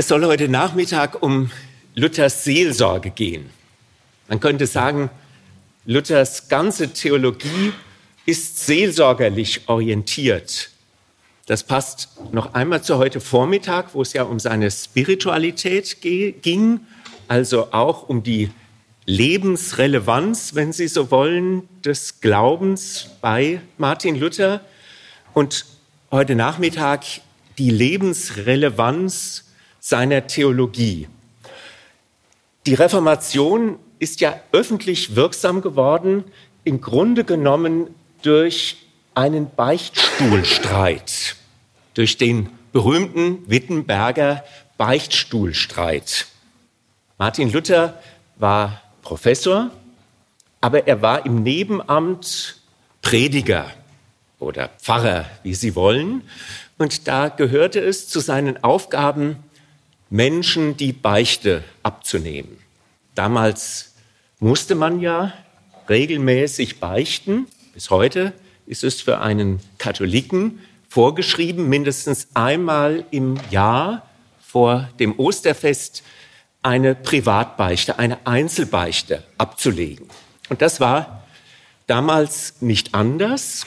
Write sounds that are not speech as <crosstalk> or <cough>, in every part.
Es soll heute Nachmittag um Luthers Seelsorge gehen. Man könnte sagen, Luthers ganze Theologie ist seelsorgerlich orientiert. Das passt noch einmal zu heute Vormittag, wo es ja um seine Spiritualität ging, also auch um die Lebensrelevanz, wenn Sie so wollen, des Glaubens bei Martin Luther. Und heute Nachmittag die Lebensrelevanz seiner Theologie. Die Reformation ist ja öffentlich wirksam geworden, im Grunde genommen durch einen Beichtstuhlstreit, durch den berühmten Wittenberger Beichtstuhlstreit. Martin Luther war Professor, aber er war im Nebenamt Prediger oder Pfarrer, wie Sie wollen. Und da gehörte es zu seinen Aufgaben, Menschen die Beichte abzunehmen. Damals musste man ja regelmäßig beichten. Bis heute ist es für einen Katholiken vorgeschrieben, mindestens einmal im Jahr vor dem Osterfest eine Privatbeichte, eine Einzelbeichte abzulegen. Und das war damals nicht anders.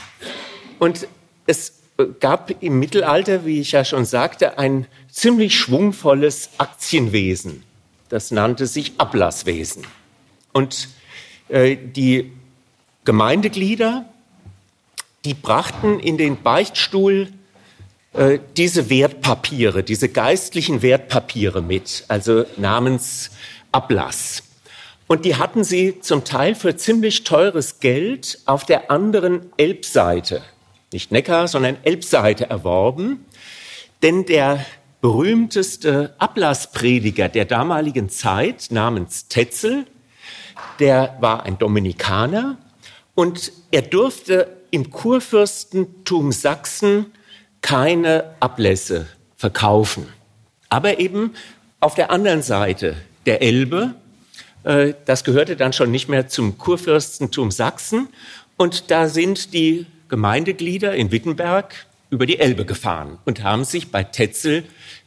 Und es gab im Mittelalter, wie ich ja schon sagte, ein ziemlich schwungvolles Aktienwesen. Das nannte sich Ablasswesen. Und äh, die Gemeindeglieder, die brachten in den Beichtstuhl äh, diese Wertpapiere, diese geistlichen Wertpapiere mit, also namens Ablass. Und die hatten sie zum Teil für ziemlich teures Geld auf der anderen Elbseite nicht Neckar, sondern Elbseite erworben. Denn der berühmteste Ablassprediger der damaligen Zeit namens Tetzel, der war ein Dominikaner und er durfte im Kurfürstentum Sachsen keine Ablässe verkaufen. Aber eben auf der anderen Seite der Elbe, äh, das gehörte dann schon nicht mehr zum Kurfürstentum Sachsen und da sind die Gemeindeglieder in Wittenberg über die Elbe gefahren und haben sich bei Tetzel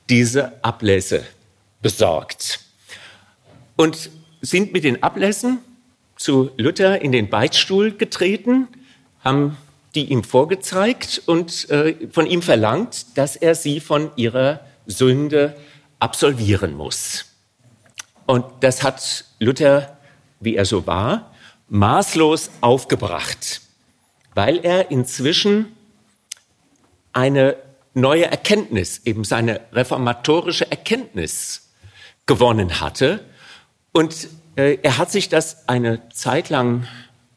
diese Ablässe besorgt und sind mit den Ablässen zu Luther in den Beichtstuhl getreten, haben die ihm vorgezeigt und äh, von ihm verlangt, dass er sie von ihrer Sünde absolvieren muss. Und das hat Luther, wie er so war, maßlos aufgebracht weil er inzwischen eine neue Erkenntnis, eben seine reformatorische Erkenntnis gewonnen hatte. Und äh, er hat sich das eine Zeit lang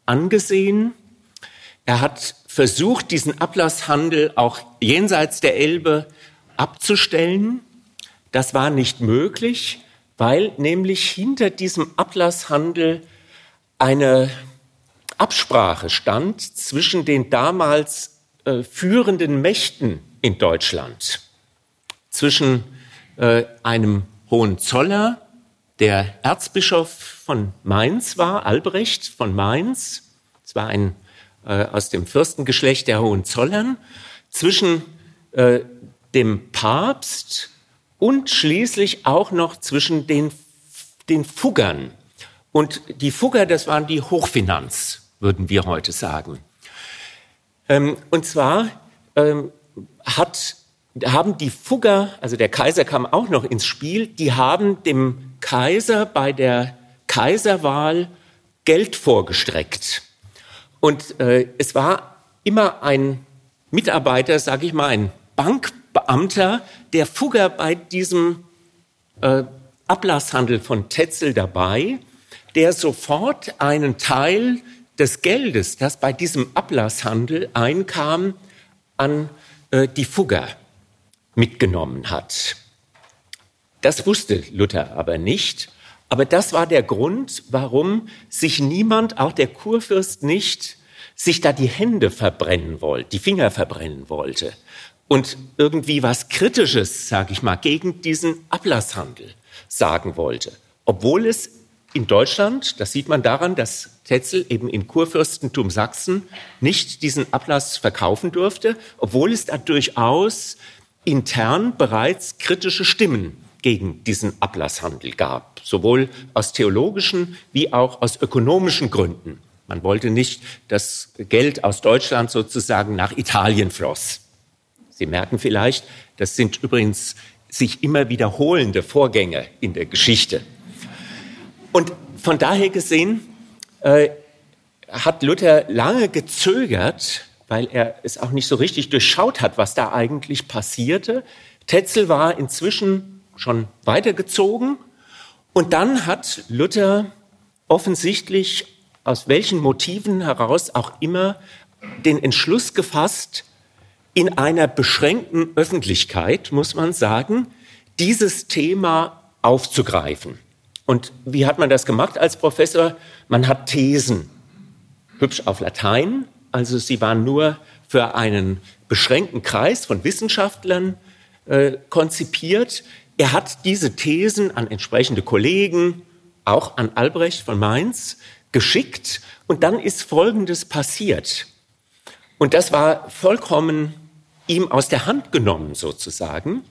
angesehen. Er hat versucht, diesen Ablasshandel auch jenseits der Elbe abzustellen. Das war nicht möglich, weil nämlich hinter diesem Ablasshandel eine Absprache stand zwischen den damals äh, führenden Mächten in Deutschland, zwischen äh, einem Hohenzoller, der Erzbischof von Mainz war, Albrecht von Mainz, es war ein äh, aus dem Fürstengeschlecht der Hohenzollern, zwischen äh, dem Papst und schließlich auch noch zwischen den, den Fuggern. Und die Fugger, das waren die Hochfinanz würden wir heute sagen. Ähm, und zwar ähm, hat, haben die Fugger, also der Kaiser kam auch noch ins Spiel, die haben dem Kaiser bei der Kaiserwahl Geld vorgestreckt. Und äh, es war immer ein Mitarbeiter, sage ich mal, ein Bankbeamter, der Fugger bei diesem äh, Ablasshandel von Tetzel dabei, der sofort einen Teil des Geldes, das bei diesem Ablasshandel einkam, an äh, die Fugger mitgenommen hat. Das wusste Luther aber nicht. Aber das war der Grund, warum sich niemand, auch der Kurfürst nicht, sich da die Hände verbrennen wollte, die Finger verbrennen wollte und irgendwie was Kritisches, sage ich mal, gegen diesen Ablasshandel sagen wollte, obwohl es in Deutschland, das sieht man daran, dass Tetzel eben im Kurfürstentum Sachsen nicht diesen Ablass verkaufen durfte, obwohl es da durchaus intern bereits kritische Stimmen gegen diesen Ablasshandel gab, sowohl aus theologischen wie auch aus ökonomischen Gründen. Man wollte nicht, dass Geld aus Deutschland sozusagen nach Italien floss. Sie merken vielleicht, das sind übrigens sich immer wiederholende Vorgänge in der Geschichte. Und von daher gesehen äh, hat Luther lange gezögert, weil er es auch nicht so richtig durchschaut hat, was da eigentlich passierte. Tetzel war inzwischen schon weitergezogen und dann hat Luther offensichtlich aus welchen Motiven heraus auch immer den Entschluss gefasst, in einer beschränkten Öffentlichkeit, muss man sagen, dieses Thema aufzugreifen. Und wie hat man das gemacht als Professor? Man hat Thesen, hübsch auf Latein, also sie waren nur für einen beschränkten Kreis von Wissenschaftlern äh, konzipiert. Er hat diese Thesen an entsprechende Kollegen, auch an Albrecht von Mainz, geschickt. Und dann ist Folgendes passiert. Und das war vollkommen ihm aus der Hand genommen sozusagen.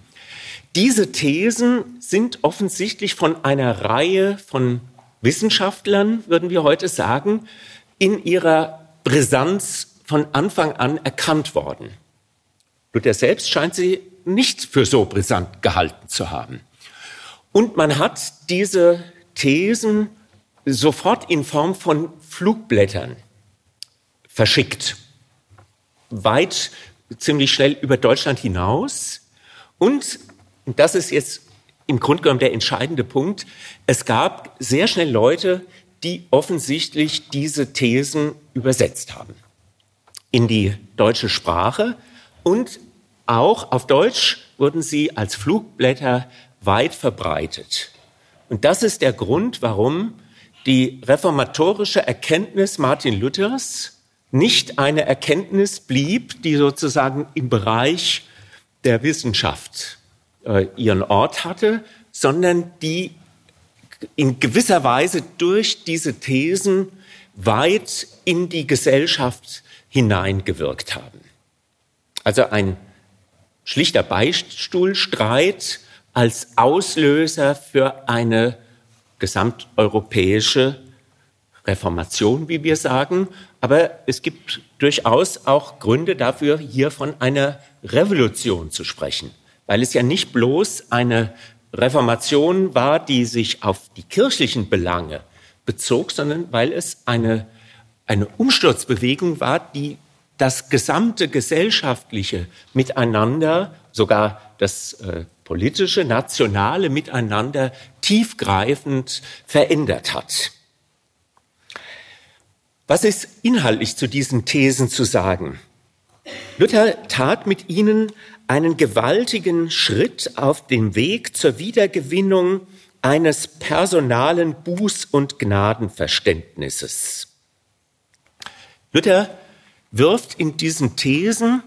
Diese Thesen sind offensichtlich von einer Reihe von Wissenschaftlern, würden wir heute sagen, in ihrer Brisanz von Anfang an erkannt worden. Luther selbst scheint sie nicht für so brisant gehalten zu haben. Und man hat diese Thesen sofort in Form von Flugblättern verschickt. Weit, ziemlich schnell über Deutschland hinaus. Und, und das ist jetzt im Grunde genommen der entscheidende Punkt, es gab sehr schnell Leute, die offensichtlich diese Thesen übersetzt haben in die deutsche Sprache und auch auf Deutsch wurden sie als Flugblätter weit verbreitet. Und das ist der Grund, warum die reformatorische Erkenntnis Martin Luthers nicht eine Erkenntnis blieb, die sozusagen im Bereich der Wissenschaft äh, ihren Ort hatte, sondern die in gewisser Weise durch diese Thesen weit in die Gesellschaft hineingewirkt haben. Also ein schlichter Beistuhlstreit als Auslöser für eine gesamteuropäische Reformation, wie wir sagen. Aber es gibt durchaus auch Gründe dafür, hier von einer Revolution zu sprechen, weil es ja nicht bloß eine Reformation war, die sich auf die kirchlichen Belange bezog, sondern weil es eine, eine Umsturzbewegung war, die das gesamte gesellschaftliche Miteinander, sogar das äh, politische, nationale Miteinander tiefgreifend verändert hat. Was ist inhaltlich zu diesen Thesen zu sagen? Luther tat mit ihnen einen gewaltigen Schritt auf dem Weg zur Wiedergewinnung eines personalen Buß- und Gnadenverständnisses. Luther wirft in diesen Thesen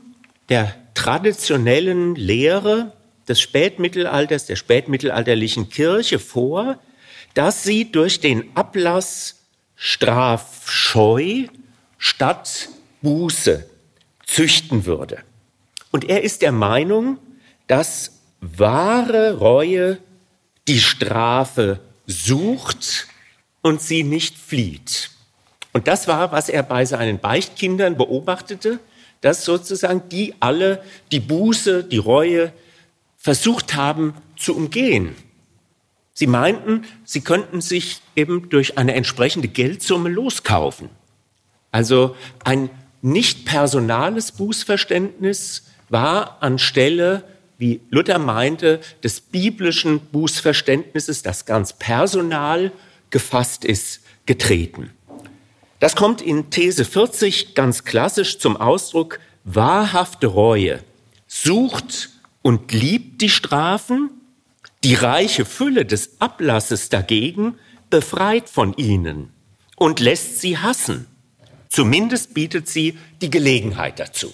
der traditionellen Lehre des Spätmittelalters, der spätmittelalterlichen Kirche vor, dass sie durch den Ablass strafscheu statt Buße züchten würde. Und er ist der Meinung, dass wahre Reue die Strafe sucht und sie nicht flieht. Und das war, was er bei seinen Beichtkindern beobachtete, dass sozusagen die alle die Buße, die Reue versucht haben zu umgehen. Sie meinten, sie könnten sich eben durch eine entsprechende Geldsumme loskaufen. Also ein nicht personales Bußverständnis war anstelle, wie Luther meinte, des biblischen Bußverständnisses, das ganz personal gefasst ist, getreten. Das kommt in These 40 ganz klassisch zum Ausdruck. Wahrhafte Reue sucht und liebt die Strafen, die reiche Fülle des Ablasses dagegen befreit von ihnen und lässt sie hassen. Zumindest bietet sie die Gelegenheit dazu.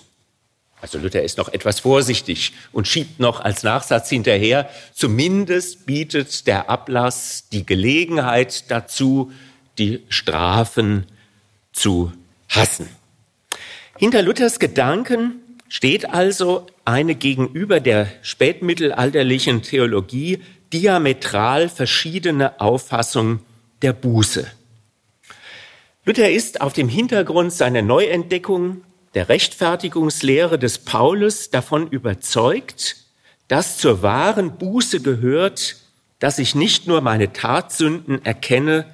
Also Luther ist noch etwas vorsichtig und schiebt noch als Nachsatz hinterher, zumindest bietet der Ablass die Gelegenheit dazu, die Strafen zu hassen. Hinter Luthers Gedanken steht also eine gegenüber der spätmittelalterlichen Theologie, diametral verschiedene Auffassung der Buße. Luther ist auf dem Hintergrund seiner Neuentdeckung der Rechtfertigungslehre des Paulus davon überzeugt, dass zur wahren Buße gehört, dass ich nicht nur meine Tatsünden erkenne,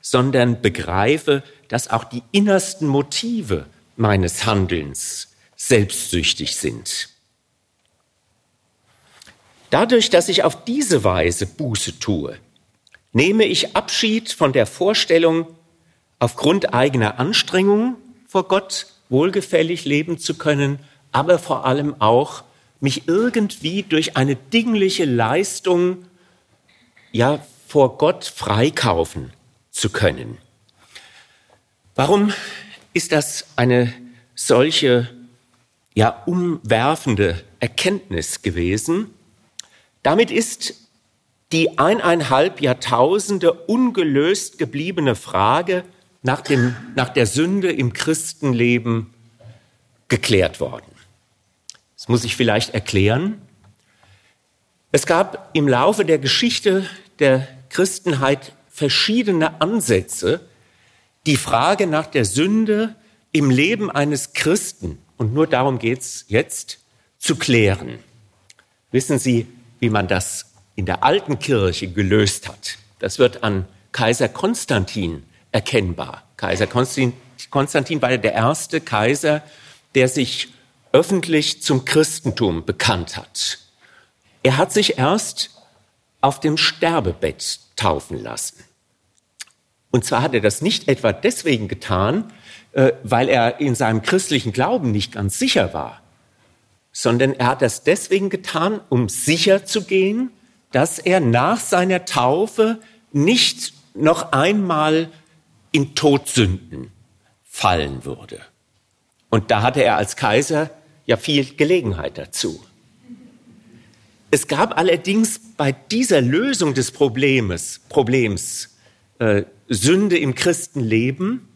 sondern begreife, dass auch die innersten Motive meines Handelns selbstsüchtig sind. Dadurch, dass ich auf diese Weise Buße tue, nehme ich Abschied von der Vorstellung, aufgrund eigener Anstrengungen vor Gott wohlgefällig leben zu können, aber vor allem auch mich irgendwie durch eine dingliche Leistung ja vor Gott freikaufen zu können. Warum ist das eine solche ja umwerfende Erkenntnis gewesen? Damit ist die eineinhalb Jahrtausende ungelöst gebliebene Frage nach, dem, nach der Sünde im Christenleben geklärt worden. Das muss ich vielleicht erklären. Es gab im Laufe der Geschichte der Christenheit verschiedene Ansätze, die Frage nach der Sünde im Leben eines Christen, und nur darum geht es jetzt, zu klären. Wissen Sie, wie man das in der alten Kirche gelöst hat? Das wird an Kaiser Konstantin erkennbar. Kaiser Konstantin, war der erste Kaiser, der sich öffentlich zum Christentum bekannt hat. Er hat sich erst auf dem Sterbebett taufen lassen. Und zwar hat er das nicht etwa deswegen getan, äh, weil er in seinem christlichen Glauben nicht ganz sicher war, sondern er hat das deswegen getan, um sicher zu gehen, dass er nach seiner Taufe nicht noch einmal in Todsünden fallen würde. Und da hatte er als Kaiser ja viel Gelegenheit dazu. Es gab allerdings bei dieser Lösung des Problems, Problems äh, Sünde im Christenleben,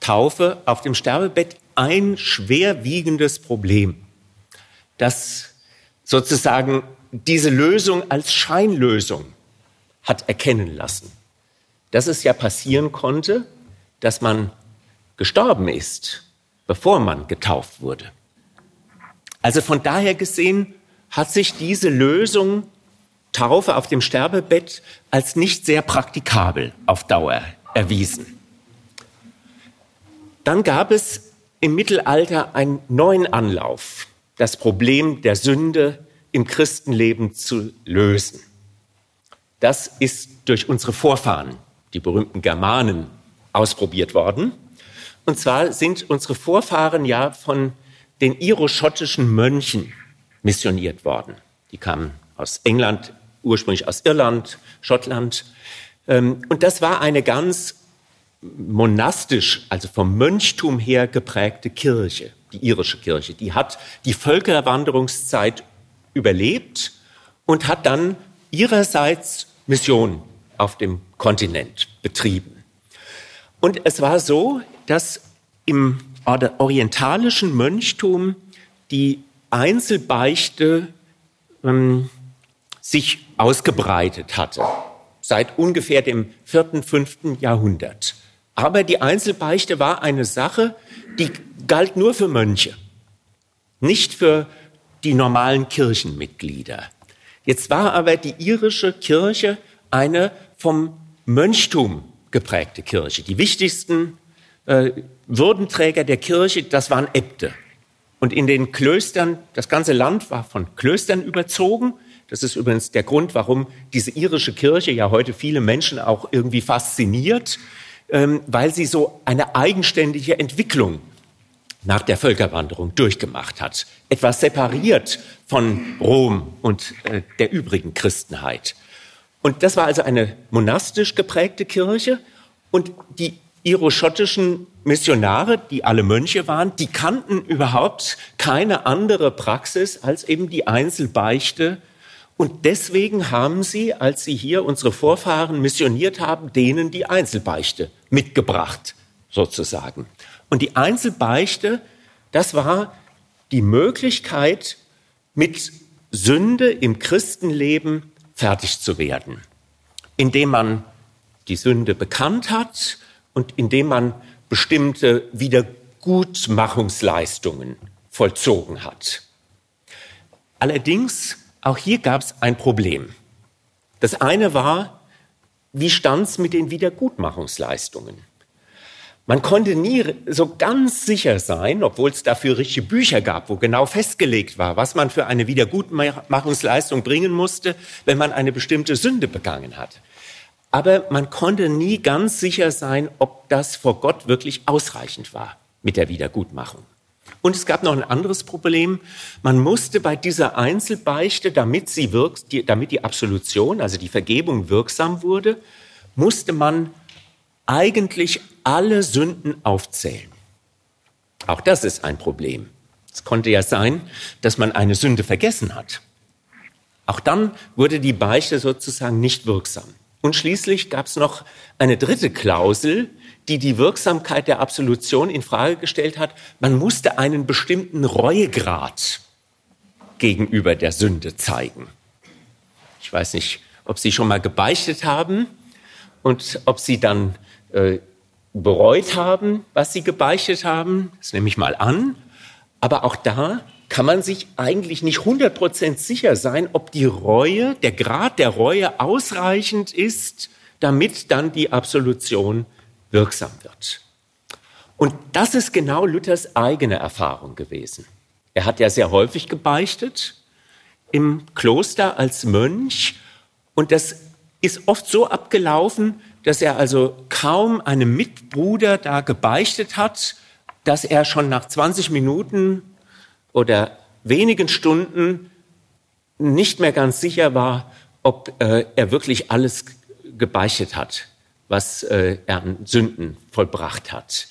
Taufe auf dem Sterbebett, ein schwerwiegendes Problem, das sozusagen diese Lösung als Scheinlösung hat erkennen lassen. Dass es ja passieren konnte, dass man gestorben ist, bevor man getauft wurde. Also von daher gesehen hat sich diese Lösung Taufe auf dem Sterbebett als nicht sehr praktikabel auf Dauer erwiesen. Dann gab es im Mittelalter einen neuen Anlauf, das Problem der Sünde im Christenleben zu lösen. Das ist durch unsere Vorfahren, die berühmten Germanen, ausprobiert worden. Und zwar sind unsere Vorfahren ja von den iroschottischen Mönchen missioniert worden. Die kamen aus England, ursprünglich aus Irland, Schottland. Ähm, und das war eine ganz monastisch, also vom Mönchtum her geprägte Kirche, die irische Kirche. Die hat die Völkerwanderungszeit überlebt und hat dann ihrerseits Mission auf dem Kontinent betrieben. Und es war so, dass im orientalischen Mönchtum die Einzelbeichte ähm, sich ausgebreitet hatte, seit ungefähr dem vierten, fünften Jahrhundert. Aber die Einzelbeichte war eine Sache, die galt nur für Mönche, nicht für die normalen Kirchenmitglieder. Jetzt war aber die irische Kirche eine vom Mönchtum geprägte Kirche. Die wichtigsten äh, Würdenträger der Kirche, das waren Äbte. Und in den Klöstern, das ganze Land war von Klöstern überzogen. Das ist übrigens der Grund, warum diese irische Kirche ja heute viele Menschen auch irgendwie fasziniert, ähm, weil sie so eine eigenständige Entwicklung nach der Völkerwanderung durchgemacht hat. Etwas separiert von Rom und äh, der übrigen Christenheit. Und das war also eine monastisch geprägte Kirche. Und die iroschottischen Missionare, die alle Mönche waren, die kannten überhaupt keine andere Praxis als eben die Einzelbeichte. Und deswegen haben sie, als sie hier unsere Vorfahren missioniert haben, denen die Einzelbeichte mitgebracht, sozusagen. Und die Einzelbeichte, das war die Möglichkeit, mit Sünde im Christenleben fertig zu werden, indem man die Sünde bekannt hat und indem man bestimmte Wiedergutmachungsleistungen vollzogen hat. Allerdings, auch hier gab es ein Problem. Das eine war, wie stand es mit den Wiedergutmachungsleistungen? Man konnte nie so ganz sicher sein, obwohl es dafür richtige Bücher gab, wo genau festgelegt war, was man für eine Wiedergutmachungsleistung bringen musste, wenn man eine bestimmte Sünde begangen hat. Aber man konnte nie ganz sicher sein, ob das vor Gott wirklich ausreichend war mit der Wiedergutmachung. Und es gab noch ein anderes Problem. Man musste bei dieser Einzelbeichte, damit, sie wirkt, damit die Absolution, also die Vergebung wirksam wurde, musste man eigentlich alle Sünden aufzählen. Auch das ist ein Problem. Es konnte ja sein, dass man eine Sünde vergessen hat. Auch dann wurde die Beichte sozusagen nicht wirksam. Und schließlich gab es noch eine dritte Klausel, die die Wirksamkeit der Absolution in Frage gestellt hat. Man musste einen bestimmten Reuegrad gegenüber der Sünde zeigen. Ich weiß nicht, ob Sie schon mal gebeichtet haben und ob Sie dann äh, bereut haben, was sie gebeichtet haben. Das nehme ich mal an. Aber auch da kann man sich eigentlich nicht 100% sicher sein, ob die Reue, der Grad der Reue ausreichend ist, damit dann die Absolution wirksam wird. Und das ist genau Luthers eigene Erfahrung gewesen. Er hat ja sehr häufig gebeichtet im Kloster als Mönch und das ist oft so abgelaufen, dass er also kaum einem Mitbruder da gebeichtet hat, dass er schon nach 20 Minuten oder wenigen Stunden nicht mehr ganz sicher war, ob äh, er wirklich alles gebeichtet hat, was äh, er an Sünden vollbracht hat.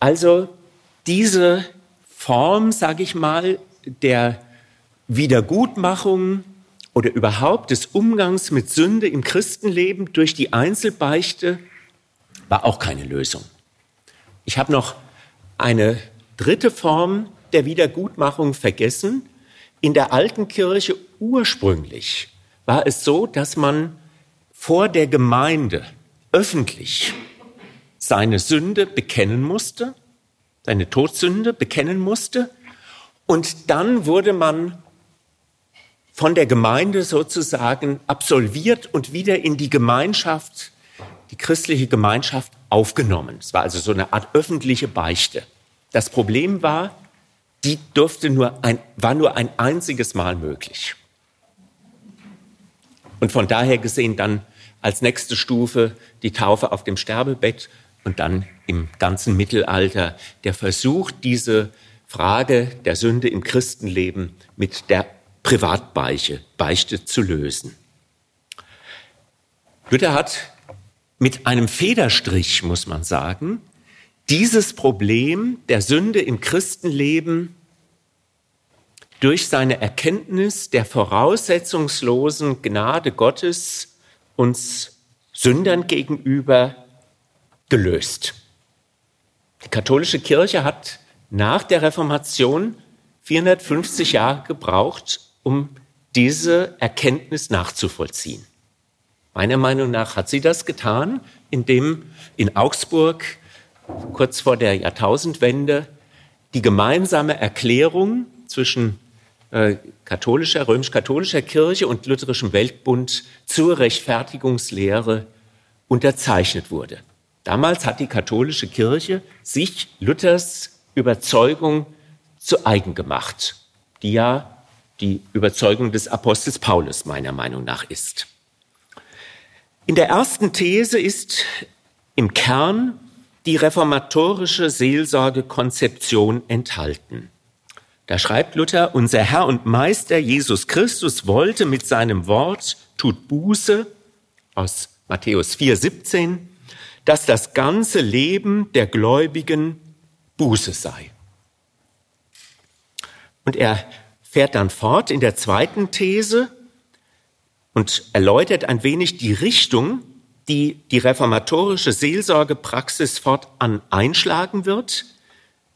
Also diese Form, sage ich mal, der Wiedergutmachung oder überhaupt des Umgangs mit Sünde im Christenleben durch die Einzelbeichte war auch keine Lösung. Ich habe noch eine dritte Form der Wiedergutmachung vergessen. In der alten Kirche ursprünglich war es so, dass man vor der Gemeinde öffentlich seine Sünde bekennen musste, seine Todsünde bekennen musste, und dann wurde man von der Gemeinde sozusagen absolviert und wieder in die Gemeinschaft, die christliche Gemeinschaft aufgenommen. Es war also so eine Art öffentliche Beichte. Das Problem war, die durfte nur ein, war nur ein einziges Mal möglich. Und von daher gesehen dann als nächste Stufe die Taufe auf dem Sterbebett und dann im ganzen Mittelalter der Versuch, diese Frage der Sünde im Christenleben mit der Privatbeiche, Beichte zu lösen. Luther hat mit einem Federstrich, muss man sagen, dieses Problem der Sünde im Christenleben durch seine Erkenntnis der voraussetzungslosen Gnade Gottes uns Sündern gegenüber gelöst. Die katholische Kirche hat nach der Reformation 450 Jahre gebraucht, um diese Erkenntnis nachzuvollziehen. Meiner Meinung nach hat sie das getan, indem in Augsburg kurz vor der Jahrtausendwende die gemeinsame Erklärung zwischen äh, katholischer, römisch-katholischer Kirche und lutherischem Weltbund zur Rechtfertigungslehre unterzeichnet wurde. Damals hat die katholische Kirche sich Luthers Überzeugung zu eigen gemacht, die ja die Überzeugung des Apostels Paulus meiner Meinung nach ist. In der ersten These ist im Kern die reformatorische Seelsorgekonzeption enthalten. Da schreibt Luther, unser Herr und Meister Jesus Christus wollte mit seinem Wort, tut Buße, aus Matthäus 4, 17, dass das ganze Leben der Gläubigen Buße sei. Und er fährt dann fort in der zweiten These und erläutert ein wenig die Richtung, die die reformatorische Seelsorgepraxis fortan einschlagen wird.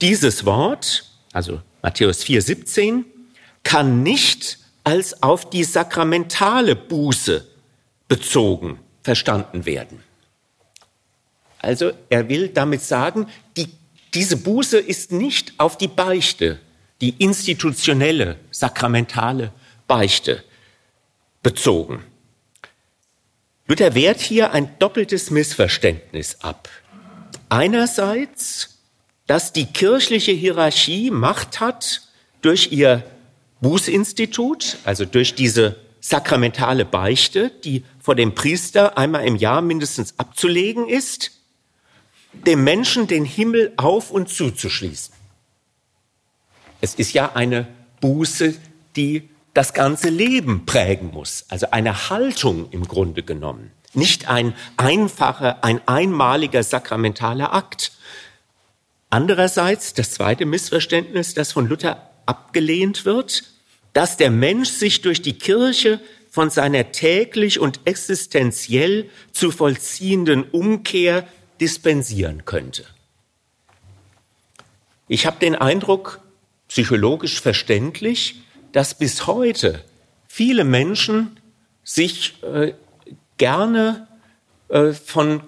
Dieses Wort, also Matthäus 4,17, kann nicht als auf die sakramentale Buße bezogen verstanden werden. Also er will damit sagen, die, diese Buße ist nicht auf die Beichte, die institutionelle, sakramentale Beichte bezogen. Luther wehrt hier ein doppeltes Missverständnis ab. Einerseits, dass die kirchliche Hierarchie Macht hat durch ihr Bußinstitut, also durch diese sakramentale Beichte, die vor dem Priester einmal im Jahr mindestens abzulegen ist, dem Menschen den Himmel auf und zuzuschließen. Es ist ja eine Buße, die das ganze Leben prägen muss, also eine Haltung im Grunde genommen, nicht ein einfacher, ein einmaliger sakramentaler Akt. Andererseits das zweite Missverständnis, das von Luther abgelehnt wird, dass der Mensch sich durch die Kirche von seiner täglich und existenziell zu vollziehenden Umkehr dispensieren könnte. Ich habe den Eindruck, psychologisch verständlich, dass bis heute viele Menschen sich äh, gerne äh, von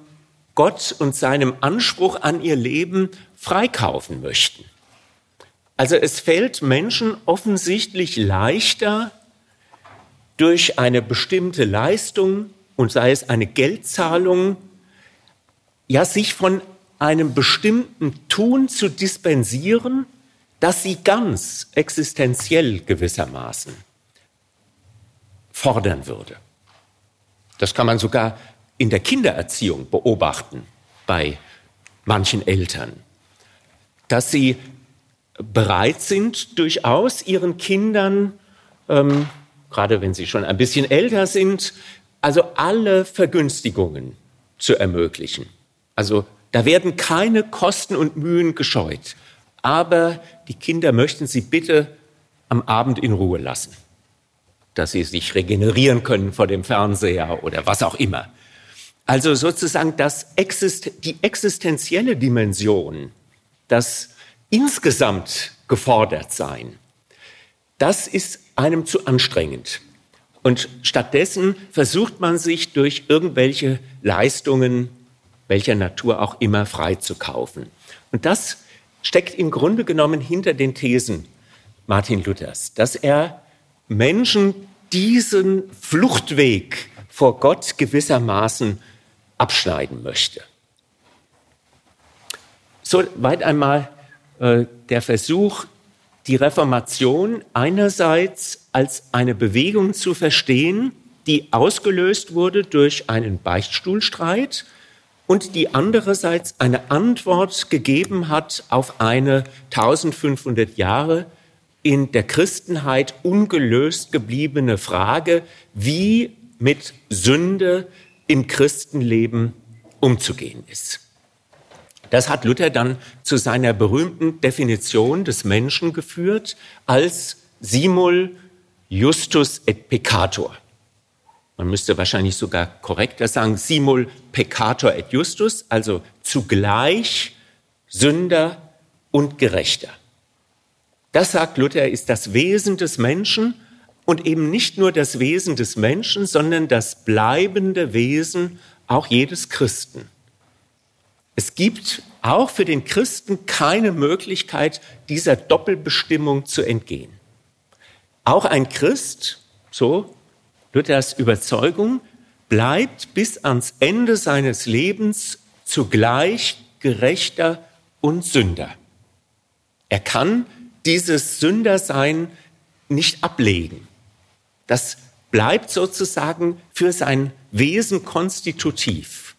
Gott und seinem Anspruch an ihr Leben freikaufen möchten. Also es fällt Menschen offensichtlich leichter, durch eine bestimmte Leistung und sei es eine Geldzahlung, ja, sich von einem bestimmten Tun zu dispensieren, das sie ganz existenziell gewissermaßen fordern würde. Das kann man sogar in der Kindererziehung beobachten bei manchen Eltern, dass sie bereit sind, durchaus ihren Kindern, ähm, gerade wenn sie schon ein bisschen älter sind, also alle Vergünstigungen zu ermöglichen. Also da werden keine Kosten und Mühen gescheut. Aber die Kinder möchten sie bitte am Abend in Ruhe lassen, dass sie sich regenerieren können vor dem Fernseher oder was auch immer. Also sozusagen das Exist die existenzielle Dimension, das insgesamt gefordert sein, das ist einem zu anstrengend. Und stattdessen versucht man sich durch irgendwelche Leistungen, welcher Natur auch immer, freizukaufen. Und das steckt im Grunde genommen hinter den Thesen Martin Luthers, dass er Menschen diesen Fluchtweg vor Gott gewissermaßen abschneiden möchte. Soweit einmal äh, der Versuch, die Reformation einerseits als eine Bewegung zu verstehen, die ausgelöst wurde durch einen Beichtstuhlstreit und die andererseits eine Antwort gegeben hat auf eine 1500 Jahre in der Christenheit ungelöst gebliebene Frage, wie mit Sünde im Christenleben umzugehen ist. Das hat Luther dann zu seiner berühmten Definition des Menschen geführt als simul justus et peccator. Man müsste wahrscheinlich sogar korrekter sagen, simul peccator et justus, also zugleich Sünder und Gerechter. Das sagt Luther, ist das Wesen des Menschen und eben nicht nur das Wesen des Menschen, sondern das bleibende Wesen auch jedes Christen. Es gibt auch für den Christen keine Möglichkeit, dieser Doppelbestimmung zu entgehen. Auch ein Christ, so Luthers Überzeugung bleibt bis ans Ende seines Lebens zugleich Gerechter und Sünder. Er kann dieses Sündersein nicht ablegen. Das bleibt sozusagen für sein Wesen konstitutiv.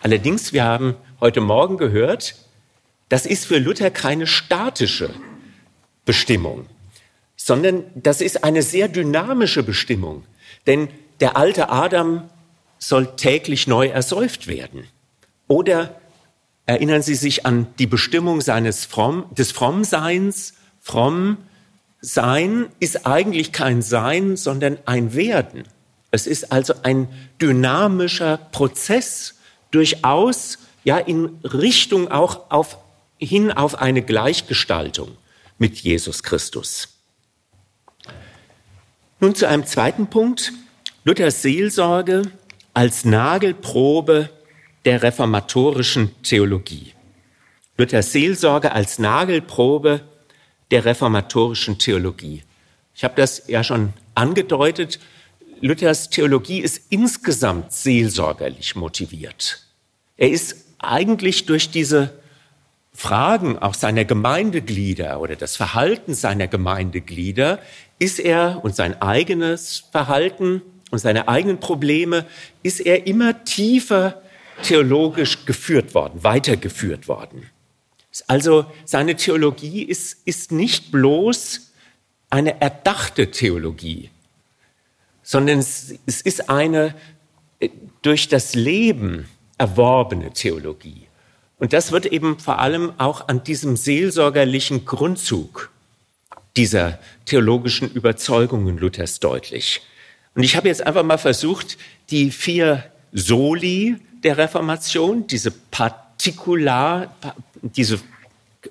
Allerdings, wir haben heute Morgen gehört, das ist für Luther keine statische Bestimmung sondern das ist eine sehr dynamische Bestimmung. Denn der alte Adam soll täglich neu ersäuft werden. Oder erinnern Sie sich an die Bestimmung seines Fromm, des Frommseins. Fromm sein ist eigentlich kein Sein, sondern ein Werden. Es ist also ein dynamischer Prozess, durchaus ja in Richtung auch auf, hin auf eine Gleichgestaltung mit Jesus Christus. Nun zu einem zweiten Punkt. Luthers Seelsorge als Nagelprobe der reformatorischen Theologie. Luthers Seelsorge als Nagelprobe der reformatorischen Theologie. Ich habe das ja schon angedeutet. Luthers Theologie ist insgesamt seelsorgerlich motiviert. Er ist eigentlich durch diese Fragen auch seiner Gemeindeglieder oder das Verhalten seiner Gemeindeglieder ist er und sein eigenes Verhalten und seine eigenen Probleme ist er immer tiefer theologisch geführt worden, weitergeführt worden. Also seine Theologie ist, ist nicht bloß eine erdachte Theologie, sondern es, es ist eine äh, durch das Leben erworbene Theologie. Und das wird eben vor allem auch an diesem seelsorgerlichen Grundzug dieser theologischen Überzeugungen Luthers deutlich. Und ich habe jetzt einfach mal versucht, die vier Soli der Reformation, diese Partikular, diese,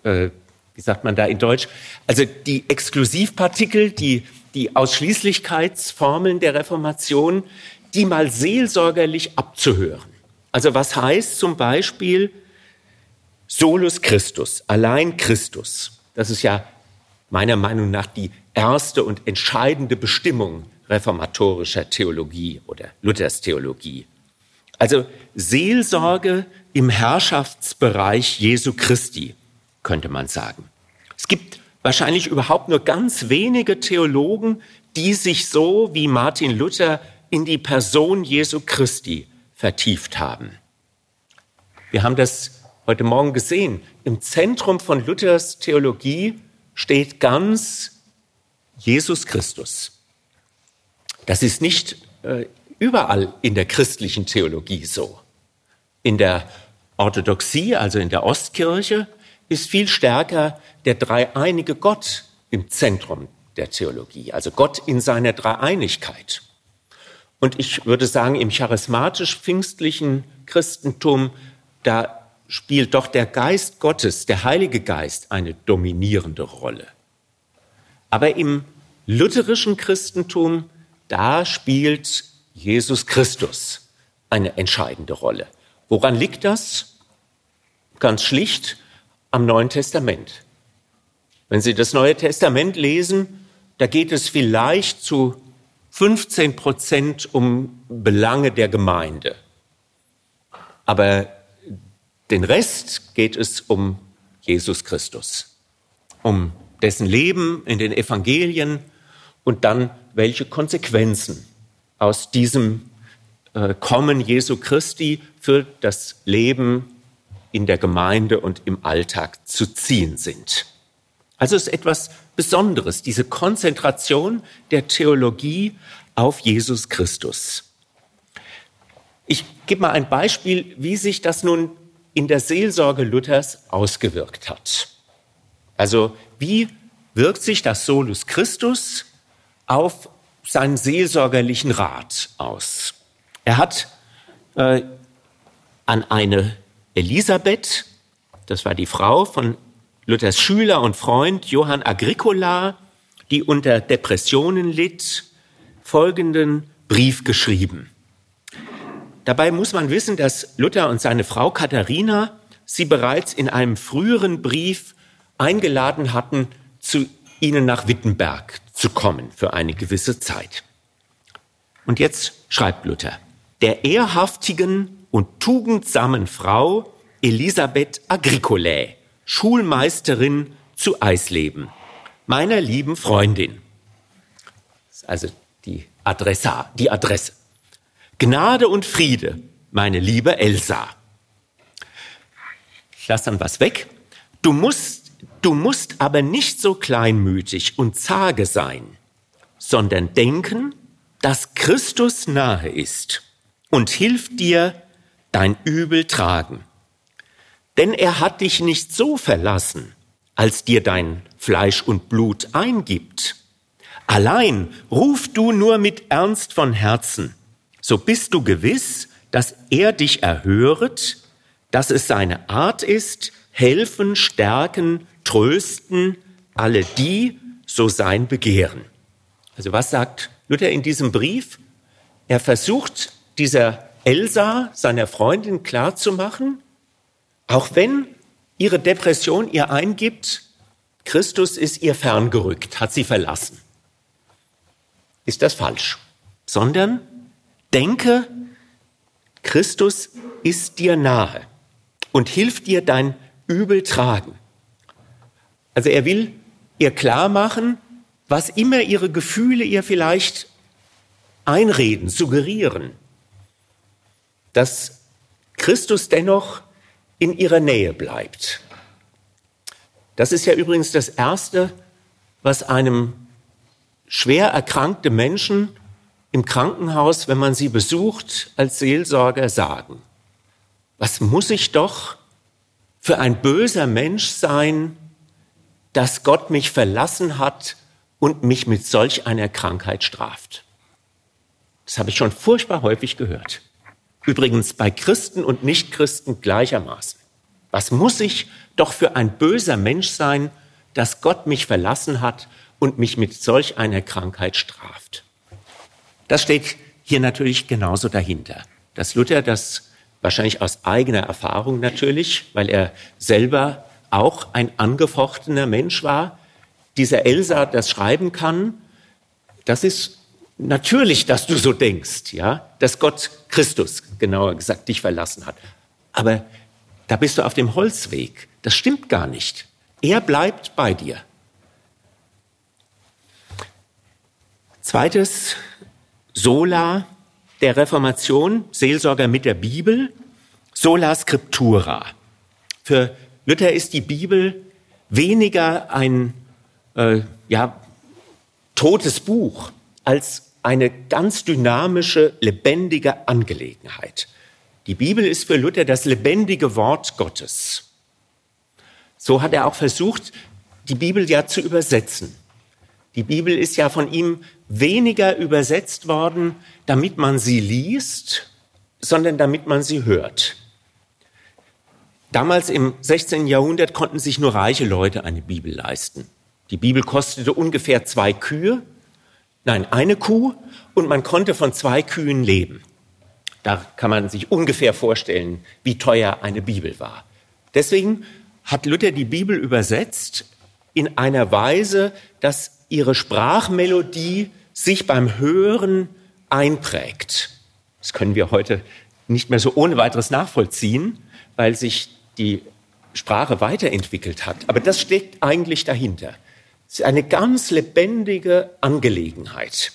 äh, wie sagt man da in Deutsch, also die Exklusivpartikel, die, die Ausschließlichkeitsformeln der Reformation, die mal seelsorgerlich abzuhören. Also was heißt zum Beispiel Solus Christus, allein Christus? Das ist ja meiner Meinung nach die erste und entscheidende Bestimmung reformatorischer Theologie oder Luthers Theologie. Also Seelsorge im Herrschaftsbereich Jesu Christi, könnte man sagen. Es gibt wahrscheinlich überhaupt nur ganz wenige Theologen, die sich so wie Martin Luther in die Person Jesu Christi vertieft haben. Wir haben das heute Morgen gesehen. Im Zentrum von Luthers Theologie steht ganz Jesus Christus. Das ist nicht äh, überall in der christlichen Theologie so. In der Orthodoxie, also in der Ostkirche, ist viel stärker der dreieinige Gott im Zentrum der Theologie, also Gott in seiner Dreieinigkeit. Und ich würde sagen, im charismatisch-pfingstlichen Christentum, da spielt doch der Geist Gottes, der Heilige Geist, eine dominierende Rolle. Aber im lutherischen Christentum, da spielt Jesus Christus eine entscheidende Rolle. Woran liegt das? Ganz schlicht am Neuen Testament. Wenn Sie das Neue Testament lesen, da geht es vielleicht zu 15 Prozent um Belange der Gemeinde. Aber den Rest geht es um Jesus Christus, um dessen Leben in den Evangelien und dann welche Konsequenzen aus diesem äh, Kommen Jesu Christi für das Leben in der Gemeinde und im Alltag zu ziehen sind. Also es ist etwas Besonderes, diese Konzentration der Theologie auf Jesus Christus. Ich gebe mal ein Beispiel, wie sich das nun in der Seelsorge Luthers ausgewirkt hat. Also wie wirkt sich das Solus Christus auf seinen seelsorgerlichen Rat aus? Er hat äh, an eine Elisabeth, das war die Frau von Luthers Schüler und Freund Johann Agricola, die unter Depressionen litt, folgenden Brief geschrieben. Dabei muss man wissen, dass Luther und seine Frau Katharina sie bereits in einem früheren Brief eingeladen hatten, zu ihnen nach Wittenberg zu kommen für eine gewisse Zeit. Und jetzt schreibt Luther, der ehrhaftigen und tugendsamen Frau Elisabeth Agricolae, Schulmeisterin zu Eisleben, meiner lieben Freundin. Also die Adresse, die Adresse. Gnade und Friede, meine liebe Elsa. Ich lasse dann was weg. Du musst, du musst aber nicht so kleinmütig und zage sein, sondern denken, dass Christus nahe ist und hilft dir dein Übel tragen. Denn er hat dich nicht so verlassen, als dir dein Fleisch und Blut eingibt. Allein ruf du nur mit Ernst von Herzen so bist du gewiss, dass er dich erhöret, dass es seine Art ist, helfen, stärken, trösten, alle die so sein begehren. Also was sagt Luther in diesem Brief, er versucht dieser Elsa, seiner Freundin, klarzumachen, auch wenn ihre Depression ihr eingibt, Christus ist ihr ferngerückt, hat sie verlassen. Ist das falsch? Sondern denke, Christus ist dir nahe und hilft dir dein Übel tragen. Also er will ihr klar machen, was immer ihre Gefühle ihr vielleicht einreden, suggerieren, dass Christus dennoch in ihrer Nähe bleibt. Das ist ja übrigens das Erste, was einem schwer erkrankten Menschen im Krankenhaus, wenn man sie besucht, als Seelsorger sagen. Was muss ich doch für ein böser Mensch sein, dass Gott mich verlassen hat und mich mit solch einer Krankheit straft? Das habe ich schon furchtbar häufig gehört. Übrigens bei Christen und Nichtchristen gleichermaßen. Was muss ich doch für ein böser Mensch sein, dass Gott mich verlassen hat und mich mit solch einer Krankheit straft? Das steht hier natürlich genauso dahinter. Dass Luther das wahrscheinlich aus eigener Erfahrung natürlich, weil er selber auch ein angefochtener Mensch war, dieser Elsa das schreiben kann, das ist natürlich, dass du so denkst, ja, dass Gott Christus, genauer gesagt, dich verlassen hat. Aber da bist du auf dem Holzweg. Das stimmt gar nicht. Er bleibt bei dir. Zweites, Sola der Reformation, Seelsorger mit der Bibel, sola scriptura. Für Luther ist die Bibel weniger ein äh, ja, totes Buch als eine ganz dynamische, lebendige Angelegenheit. Die Bibel ist für Luther das lebendige Wort Gottes. So hat er auch versucht, die Bibel ja zu übersetzen. Die Bibel ist ja von ihm weniger übersetzt worden, damit man sie liest, sondern damit man sie hört. Damals im 16. Jahrhundert konnten sich nur reiche Leute eine Bibel leisten. Die Bibel kostete ungefähr zwei Kühe, nein, eine Kuh, und man konnte von zwei Kühen leben. Da kann man sich ungefähr vorstellen, wie teuer eine Bibel war. Deswegen hat Luther die Bibel übersetzt in einer Weise, dass ihre Sprachmelodie sich beim Hören einprägt. Das können wir heute nicht mehr so ohne weiteres nachvollziehen, weil sich die Sprache weiterentwickelt hat. Aber das steckt eigentlich dahinter. Es ist eine ganz lebendige Angelegenheit.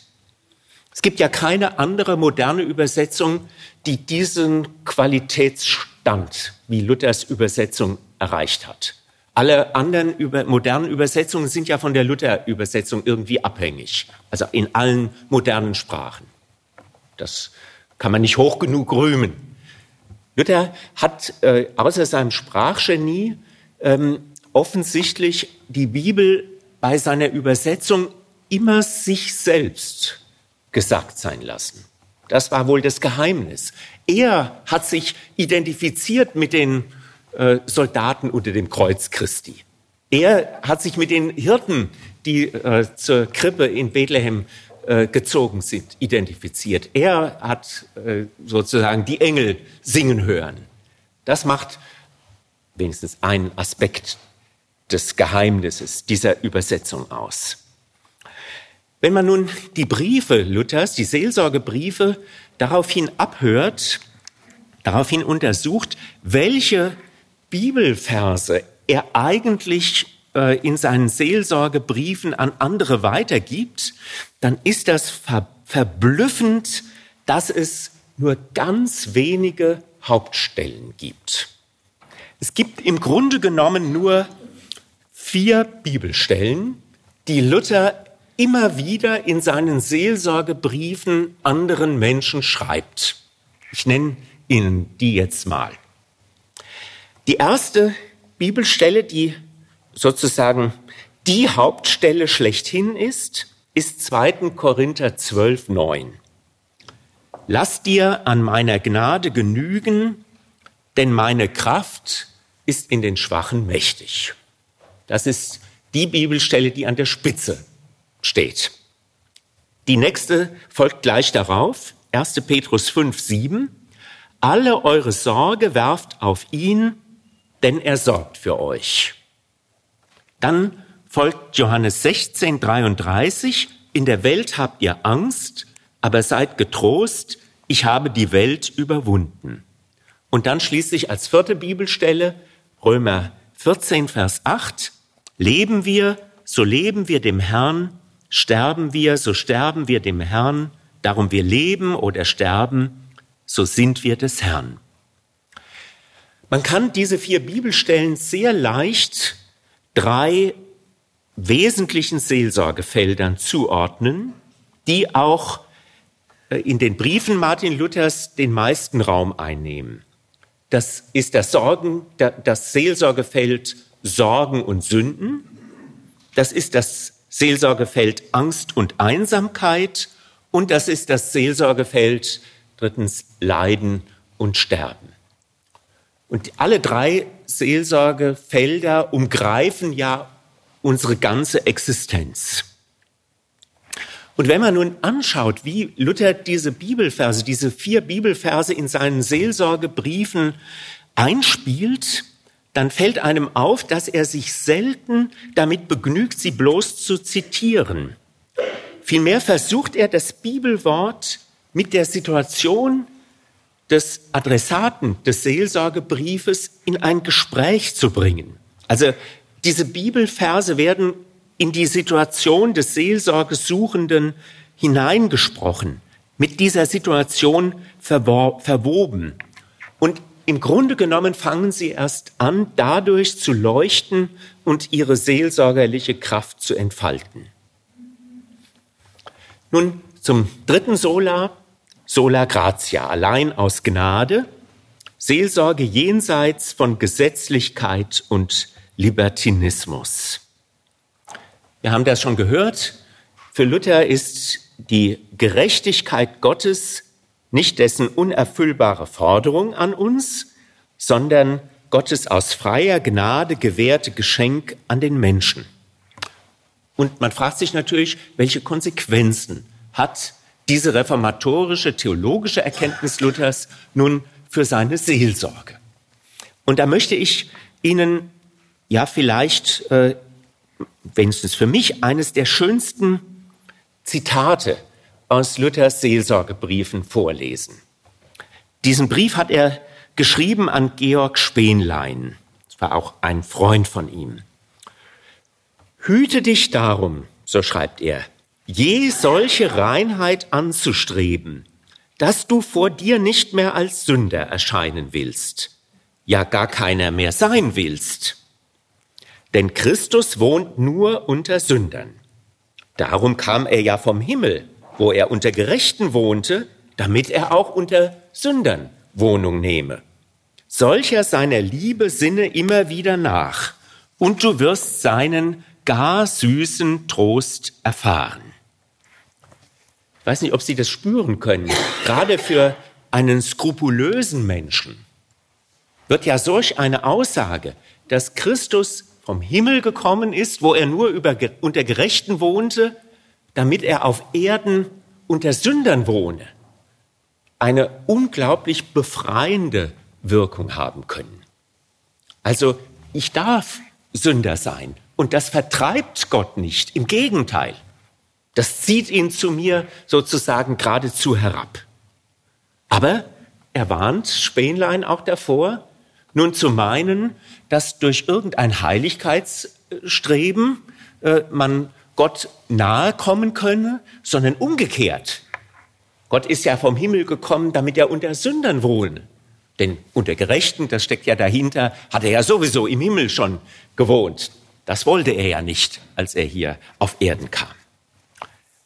Es gibt ja keine andere moderne Übersetzung, die diesen Qualitätsstand wie Luthers Übersetzung erreicht hat. Alle anderen über, modernen Übersetzungen sind ja von der Luther-Übersetzung irgendwie abhängig. Also in allen modernen Sprachen. Das kann man nicht hoch genug rühmen. Luther hat äh, außer seinem Sprachgenie ähm, offensichtlich die Bibel bei seiner Übersetzung immer sich selbst gesagt sein lassen. Das war wohl das Geheimnis. Er hat sich identifiziert mit den äh, Soldaten unter dem Kreuz Christi. Er hat sich mit den Hirten, die äh, zur Krippe in Bethlehem äh, gezogen sind, identifiziert. Er hat äh, sozusagen die Engel singen hören. Das macht wenigstens einen Aspekt des Geheimnisses dieser Übersetzung aus. Wenn man nun die Briefe Luthers, die Seelsorgebriefe, daraufhin abhört, daraufhin untersucht, welche Bibelverse er eigentlich äh, in seinen Seelsorgebriefen an andere weitergibt, dann ist das ver verblüffend, dass es nur ganz wenige Hauptstellen gibt. Es gibt im Grunde genommen nur vier Bibelstellen, die Luther immer wieder in seinen Seelsorgebriefen anderen Menschen schreibt. Ich nenne Ihnen die jetzt mal. Die erste Bibelstelle, die sozusagen die Hauptstelle schlechthin ist, ist 2. Korinther 12, 9. Lass dir an meiner Gnade genügen, denn meine Kraft ist in den Schwachen mächtig. Das ist die Bibelstelle, die an der Spitze steht. Die nächste folgt gleich darauf, 1. Petrus 5, 7. Alle eure Sorge werft auf ihn, denn er sorgt für euch. Dann folgt Johannes 16, 33. In der Welt habt ihr Angst, aber seid getrost, ich habe die Welt überwunden. Und dann schließlich als vierte Bibelstelle Römer 14, Vers 8. Leben wir, so leben wir dem Herrn, sterben wir, so sterben wir dem Herrn, darum wir leben oder sterben, so sind wir des Herrn. Man kann diese vier Bibelstellen sehr leicht drei wesentlichen Seelsorgefeldern zuordnen, die auch äh, in den Briefen Martin Luthers den meisten Raum einnehmen. Das ist das Sorgen, das Seelsorgefeld Sorgen und Sünden. Das ist das Seelsorgefeld Angst und Einsamkeit. Und das ist das Seelsorgefeld drittens Leiden und Sterben. Und alle drei Seelsorgefelder umgreifen ja unsere ganze Existenz. Und wenn man nun anschaut, wie Luther diese Bibelverse, diese vier Bibelverse in seinen Seelsorgebriefen einspielt, dann fällt einem auf, dass er sich selten damit begnügt, sie bloß zu zitieren. Vielmehr versucht er das Bibelwort mit der Situation des Adressaten des Seelsorgebriefes in ein Gespräch zu bringen. Also diese Bibelverse werden in die Situation des Seelsorgesuchenden hineingesprochen, mit dieser Situation verwoben. Und im Grunde genommen fangen sie erst an, dadurch zu leuchten und ihre seelsorgerliche Kraft zu entfalten. Nun zum dritten Sola, Sola Gratia, allein aus Gnade, Seelsorge jenseits von Gesetzlichkeit und Libertinismus. Wir haben das schon gehört. Für Luther ist die Gerechtigkeit Gottes nicht dessen unerfüllbare Forderung an uns, sondern Gottes aus freier Gnade gewährte Geschenk an den Menschen. Und man fragt sich natürlich, welche Konsequenzen hat diese reformatorische theologische Erkenntnis Luthers nun für seine Seelsorge? Und da möchte ich Ihnen ja vielleicht äh, wenigstens für mich, eines der schönsten Zitate aus Luthers Seelsorgebriefen vorlesen. Diesen Brief hat er geschrieben an Georg Spenlein. Das war auch ein Freund von ihm. Hüte dich darum, so schreibt er, je solche Reinheit anzustreben, dass du vor dir nicht mehr als Sünder erscheinen willst, ja gar keiner mehr sein willst denn Christus wohnt nur unter Sündern. Darum kam er ja vom Himmel, wo er unter Gerechten wohnte, damit er auch unter Sündern Wohnung nehme. Solcher seiner Liebe sinne immer wieder nach, und du wirst seinen gar süßen Trost erfahren. Weiß nicht, ob Sie das spüren können. Gerade für einen skrupulösen Menschen wird ja solch eine Aussage, dass Christus vom Himmel gekommen ist, wo er nur über, unter Gerechten wohnte, damit er auf Erden unter Sündern wohne, eine unglaublich befreiende Wirkung haben können. Also ich darf Sünder sein und das vertreibt Gott nicht, im Gegenteil. Das zieht ihn zu mir sozusagen geradezu herab. Aber er warnt Spähnlein auch davor, nun zu meinen, dass durch irgendein Heiligkeitsstreben äh, man Gott nahe kommen könne, sondern umgekehrt. Gott ist ja vom Himmel gekommen, damit er unter Sündern wohne. Denn unter Gerechten, das steckt ja dahinter, hat er ja sowieso im Himmel schon gewohnt. Das wollte er ja nicht, als er hier auf Erden kam.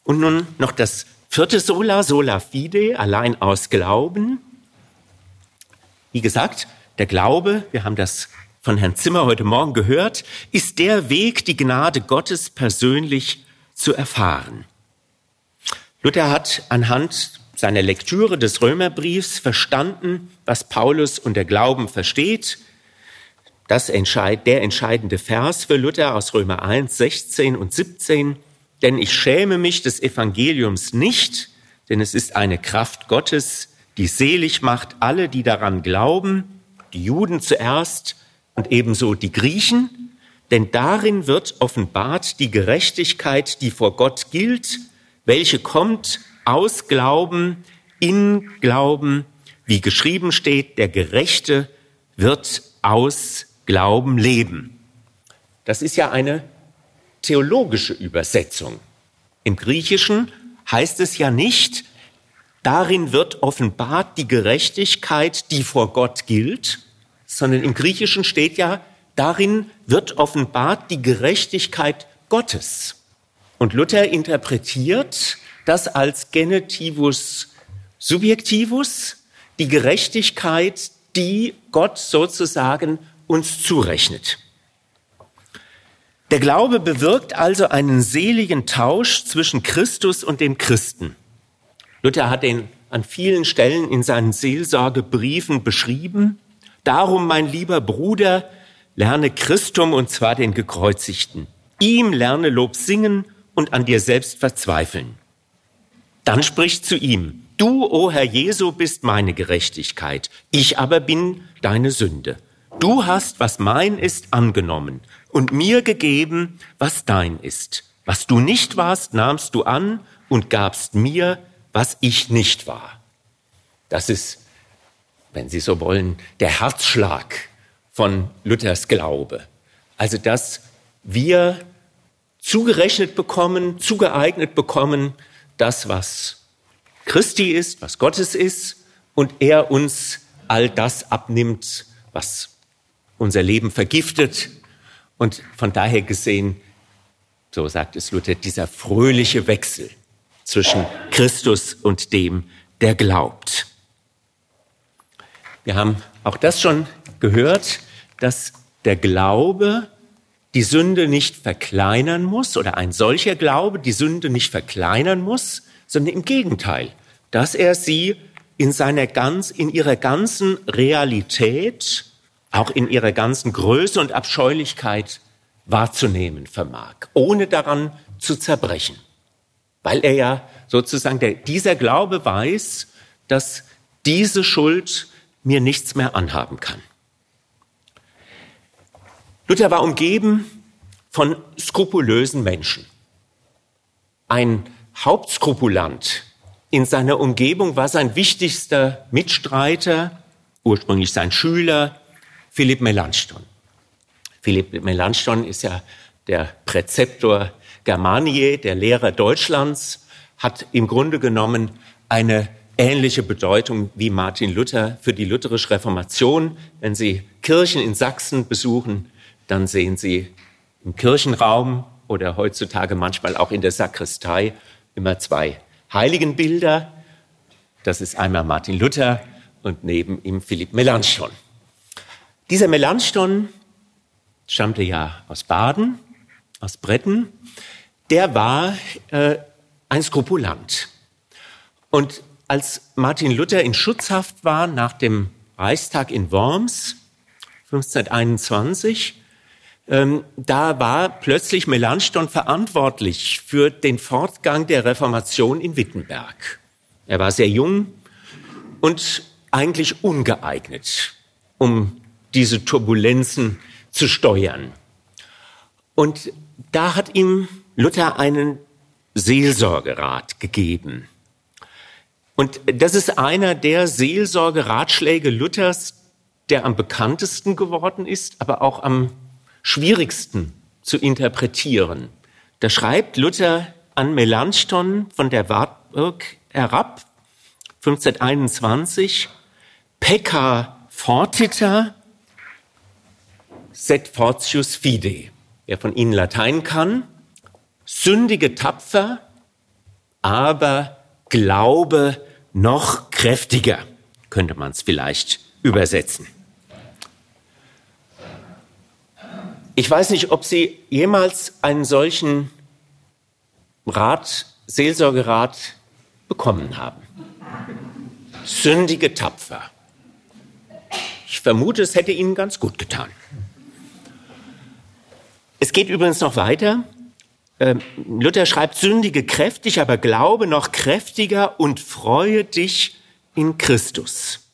Und nun noch das vierte Sola, Sola Fide, allein aus Glauben. Wie gesagt, der Glaube, wir haben das von Herrn Zimmer heute Morgen gehört, ist der Weg, die Gnade Gottes persönlich zu erfahren. Luther hat anhand seiner Lektüre des Römerbriefs verstanden, was Paulus unter Glauben versteht. Das entscheid, der entscheidende Vers für Luther aus Römer 1, 16 und 17. denn ich schäme mich des Evangeliums nicht, denn es ist eine Kraft Gottes, die selig macht alle, die daran glauben, die Juden zuerst und ebenso die Griechen, denn darin wird offenbart die Gerechtigkeit, die vor Gott gilt, welche kommt aus Glauben, in Glauben, wie geschrieben steht, der Gerechte wird aus Glauben leben. Das ist ja eine theologische Übersetzung. Im Griechischen heißt es ja nicht, darin wird offenbart die Gerechtigkeit, die vor Gott gilt, sondern im Griechischen steht ja, darin wird offenbart die Gerechtigkeit Gottes. Und Luther interpretiert das als Genetivus subjektivus, die Gerechtigkeit, die Gott sozusagen uns zurechnet. Der Glaube bewirkt also einen seligen Tausch zwischen Christus und dem Christen. Luther hat den an vielen Stellen in seinen Seelsorgebriefen beschrieben. Darum, mein lieber Bruder, lerne Christum und zwar den Gekreuzigten. Ihm lerne Lob singen und an dir selbst verzweifeln. Dann spricht zu ihm, du, o Herr Jesu, bist meine Gerechtigkeit, ich aber bin deine Sünde. Du hast, was mein ist, angenommen und mir gegeben, was dein ist. Was du nicht warst, nahmst du an und gabst mir, was ich nicht war. Das ist, wenn Sie so wollen, der Herzschlag von Luthers Glaube. Also, dass wir zugerechnet bekommen, zugeeignet bekommen, das, was Christi ist, was Gottes ist, und er uns all das abnimmt, was unser Leben vergiftet, und von daher gesehen, so sagt es Luther, dieser fröhliche Wechsel zwischen Christus und dem, der glaubt. Wir haben auch das schon gehört, dass der Glaube die Sünde nicht verkleinern muss oder ein solcher Glaube die Sünde nicht verkleinern muss, sondern im Gegenteil, dass er sie in seiner ganz, in ihrer ganzen Realität auch in ihrer ganzen Größe und Abscheulichkeit wahrzunehmen vermag, ohne daran zu zerbrechen. Weil er ja sozusagen, der, dieser Glaube weiß, dass diese Schuld mir nichts mehr anhaben kann. Luther war umgeben von skrupulösen Menschen. Ein Hauptskrupulant in seiner Umgebung war sein wichtigster Mitstreiter, ursprünglich sein Schüler, Philipp Melanchthon. Philipp Melanchthon ist ja der Präzeptor Germaniae, der Lehrer Deutschlands, hat im Grunde genommen eine ähnliche Bedeutung wie Martin Luther für die lutherische Reformation. Wenn Sie Kirchen in Sachsen besuchen, dann sehen Sie im Kirchenraum oder heutzutage manchmal auch in der Sakristei immer zwei Heiligenbilder. Das ist einmal Martin Luther und neben ihm Philipp Melanchthon. Dieser Melanchthon stammte ja aus Baden, aus Bretten. Der war äh, ein Skrupulant. Und als Martin Luther in Schutzhaft war nach dem Reichstag in Worms 1521, ähm, da war plötzlich Melanchthon verantwortlich für den Fortgang der Reformation in Wittenberg. Er war sehr jung und eigentlich ungeeignet, um diese Turbulenzen zu steuern. Und da hat ihm Luther einen Seelsorgerat gegeben. Und das ist einer der Seelsorgeratschläge Luthers, der am bekanntesten geworden ist, aber auch am schwierigsten zu interpretieren. Da schreibt Luther an Melanchthon von der Wartburg herab, 1521, Pecca fortita Set fortius fide. Wer von Ihnen Latein kann, sündige tapfer, aber Glaube noch kräftiger, könnte man es vielleicht übersetzen. Ich weiß nicht, ob Sie jemals einen solchen Rat, Seelsorgerat bekommen haben. Sündige tapfer. Ich vermute, es hätte Ihnen ganz gut getan. Es geht übrigens noch weiter. ähm, Luther schreibt, sündige kräftig, aber glaube noch kräftiger und freue dich in Christus.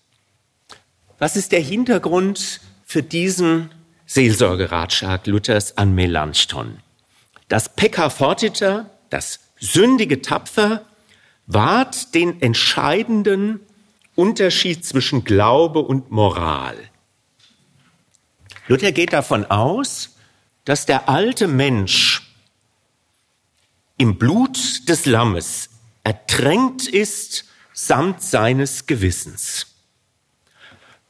Was ist der Hintergrund für diesen Seelsorgeratschlag Luthers an Melanchthon? Das Pecca fortiter, das sündige Tapfer, wahrt den entscheidenden Unterschied zwischen Glaube und Moral. Luther geht davon aus, dass der alte Mensch im Blut des Lammes ertränkt ist samt seines Gewissens.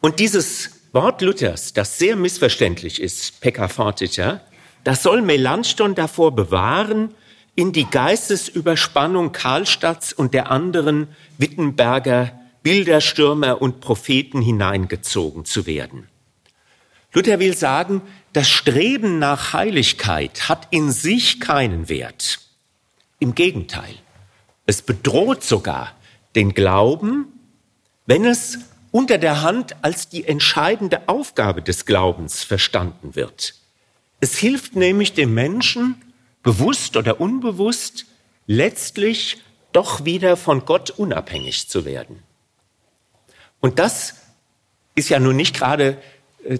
Und dieses Wort Luthers, das sehr missverständlich ist, fortiter, das soll Melanchthon davor bewahren, in die Geistesüberspannung Karlstadts und der anderen Wittenberger Bilderstürmer und Propheten hineingezogen zu werden. Luther will sagen, das Streben nach Heiligkeit hat in sich keinen Wert. Im Gegenteil, es bedroht sogar den Glauben, wenn es unter der Hand als die entscheidende Aufgabe des Glaubens verstanden wird. Es hilft nämlich dem Menschen, bewusst oder unbewusst, letztlich doch wieder von Gott unabhängig zu werden. Und das ist ja nun nicht gerade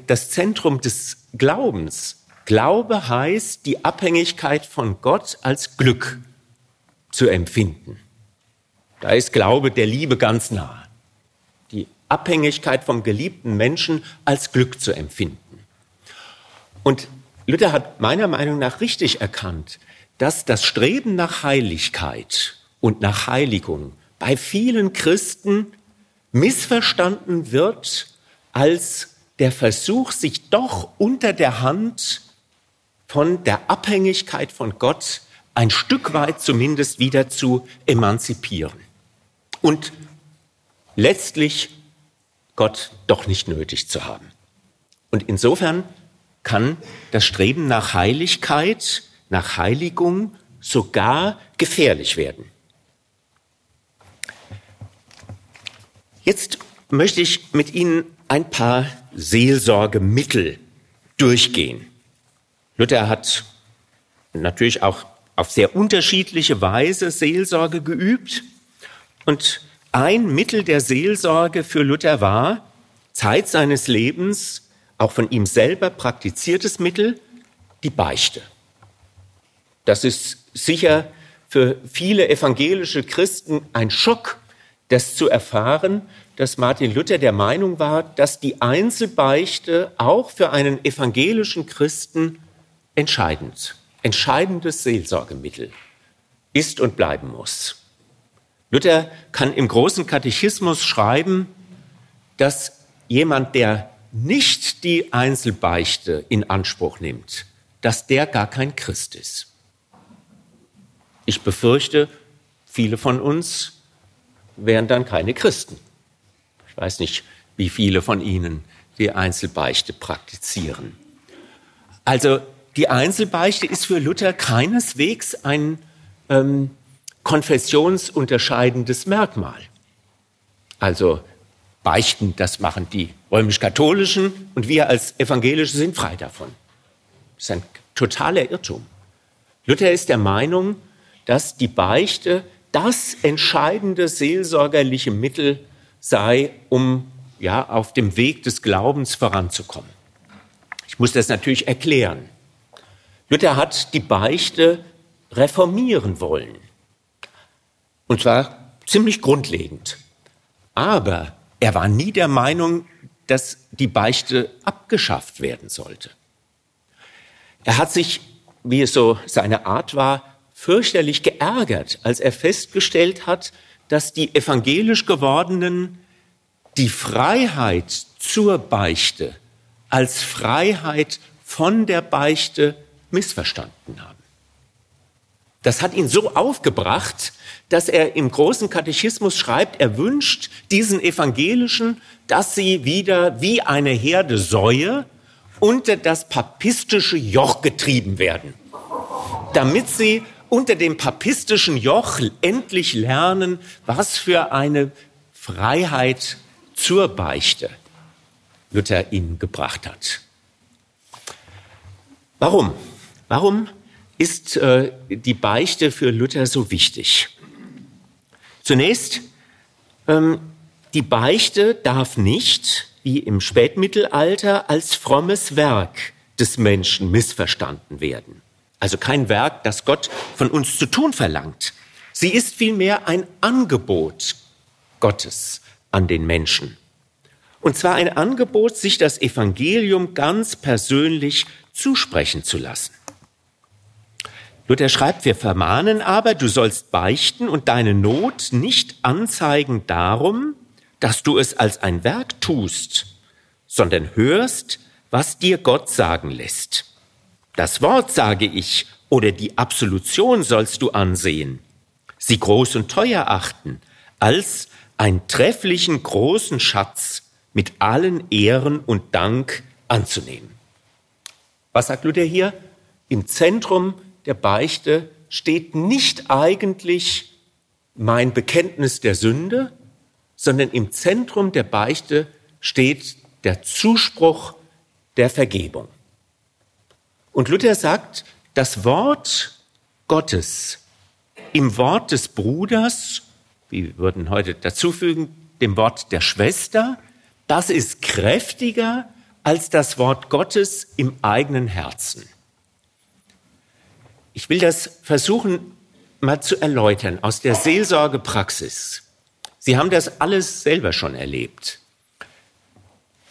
das Zentrum des Glaubens. Glaube heißt die Abhängigkeit von Gott als Glück zu empfinden. Da ist Glaube der Liebe ganz nah. Die Abhängigkeit vom geliebten Menschen als Glück zu empfinden. Und Luther hat meiner Meinung nach richtig erkannt, dass das Streben nach Heiligkeit und nach Heiligung bei vielen Christen missverstanden wird als der Versuch, sich doch unter der Hand von der Abhängigkeit von Gott ein Stück weit zumindest wieder zu emanzipieren und letztlich Gott doch nicht nötig zu haben. Und insofern kann das Streben nach Heiligkeit, nach Heiligung sogar gefährlich werden. Jetzt möchte ich mit Ihnen ein paar Seelsorgemittel durchgehen. Luther hat natürlich auch auf sehr unterschiedliche Weise Seelsorge geübt. Und ein Mittel der Seelsorge für Luther war, Zeit seines Lebens, auch von ihm selber praktiziertes Mittel, die Beichte. Das ist sicher für viele evangelische Christen ein Schock, das zu erfahren, dass Martin Luther der Meinung war, dass die Einzelbeichte auch für einen evangelischen Christen entscheidend entscheidendes Seelsorgemittel ist und bleiben muss. Luther kann im großen Katechismus schreiben, dass jemand, der nicht die Einzelbeichte in Anspruch nimmt, dass der gar kein Christ ist. Ich befürchte, viele von uns wären dann keine Christen. Ich weiß nicht, wie viele von Ihnen die Einzelbeichte praktizieren. Also die Einzelbeichte ist für Luther keineswegs ein ähm, konfessionsunterscheidendes Merkmal. Also Beichten, das machen die römisch-katholischen und wir als Evangelische sind frei davon. Das ist ein totaler Irrtum. Luther ist der Meinung, dass die Beichte das entscheidende seelsorgerliche Mittel sei, um ja, auf dem Weg des Glaubens voranzukommen. Ich muss das natürlich erklären. Luther hat die Beichte reformieren wollen. Und zwar ziemlich grundlegend. Aber er war nie der Meinung, dass die Beichte abgeschafft werden sollte. Er hat sich, wie es so seine Art war, fürchterlich geärgert, als er festgestellt hat, dass die evangelisch gewordenen die Freiheit zur Beichte als Freiheit von der Beichte missverstanden haben. Das hat ihn so aufgebracht, dass er im großen Katechismus schreibt, er wünscht diesen Evangelischen, dass sie wieder wie eine Herde Säue unter das papistische Joch getrieben werden, damit sie unter dem papistischen Joch endlich lernen, was für eine Freiheit zur Beichte Luther ihnen gebracht hat. Warum? Warum ist äh, die Beichte für Luther so wichtig? Zunächst, ähm, die Beichte darf nicht, wie im Spätmittelalter, als frommes Werk des Menschen missverstanden werden. Also kein Werk, das Gott von uns zu tun verlangt. Sie ist vielmehr ein Angebot Gottes an den Menschen. Und zwar ein Angebot, sich das Evangelium ganz persönlich zusprechen zu lassen. Luther schreibt, wir vermahnen aber, du sollst beichten und deine Not nicht anzeigen darum, dass du es als ein Werk tust, sondern hörst, was dir Gott sagen lässt. Das Wort sage ich oder die Absolution sollst du ansehen, sie groß und teuer achten, als einen trefflichen großen Schatz mit allen Ehren und Dank anzunehmen. Was sagt Luther hier? Im Zentrum der Beichte steht nicht eigentlich mein Bekenntnis der Sünde, sondern im Zentrum der Beichte steht der Zuspruch der Vergebung. Und Luther sagt, das Wort Gottes im Wort des Bruders, wir würden heute dazufügen, dem Wort der Schwester, das ist kräftiger als das Wort Gottes im eigenen Herzen. Ich will das versuchen mal zu erläutern aus der Seelsorgepraxis. Sie haben das alles selber schon erlebt.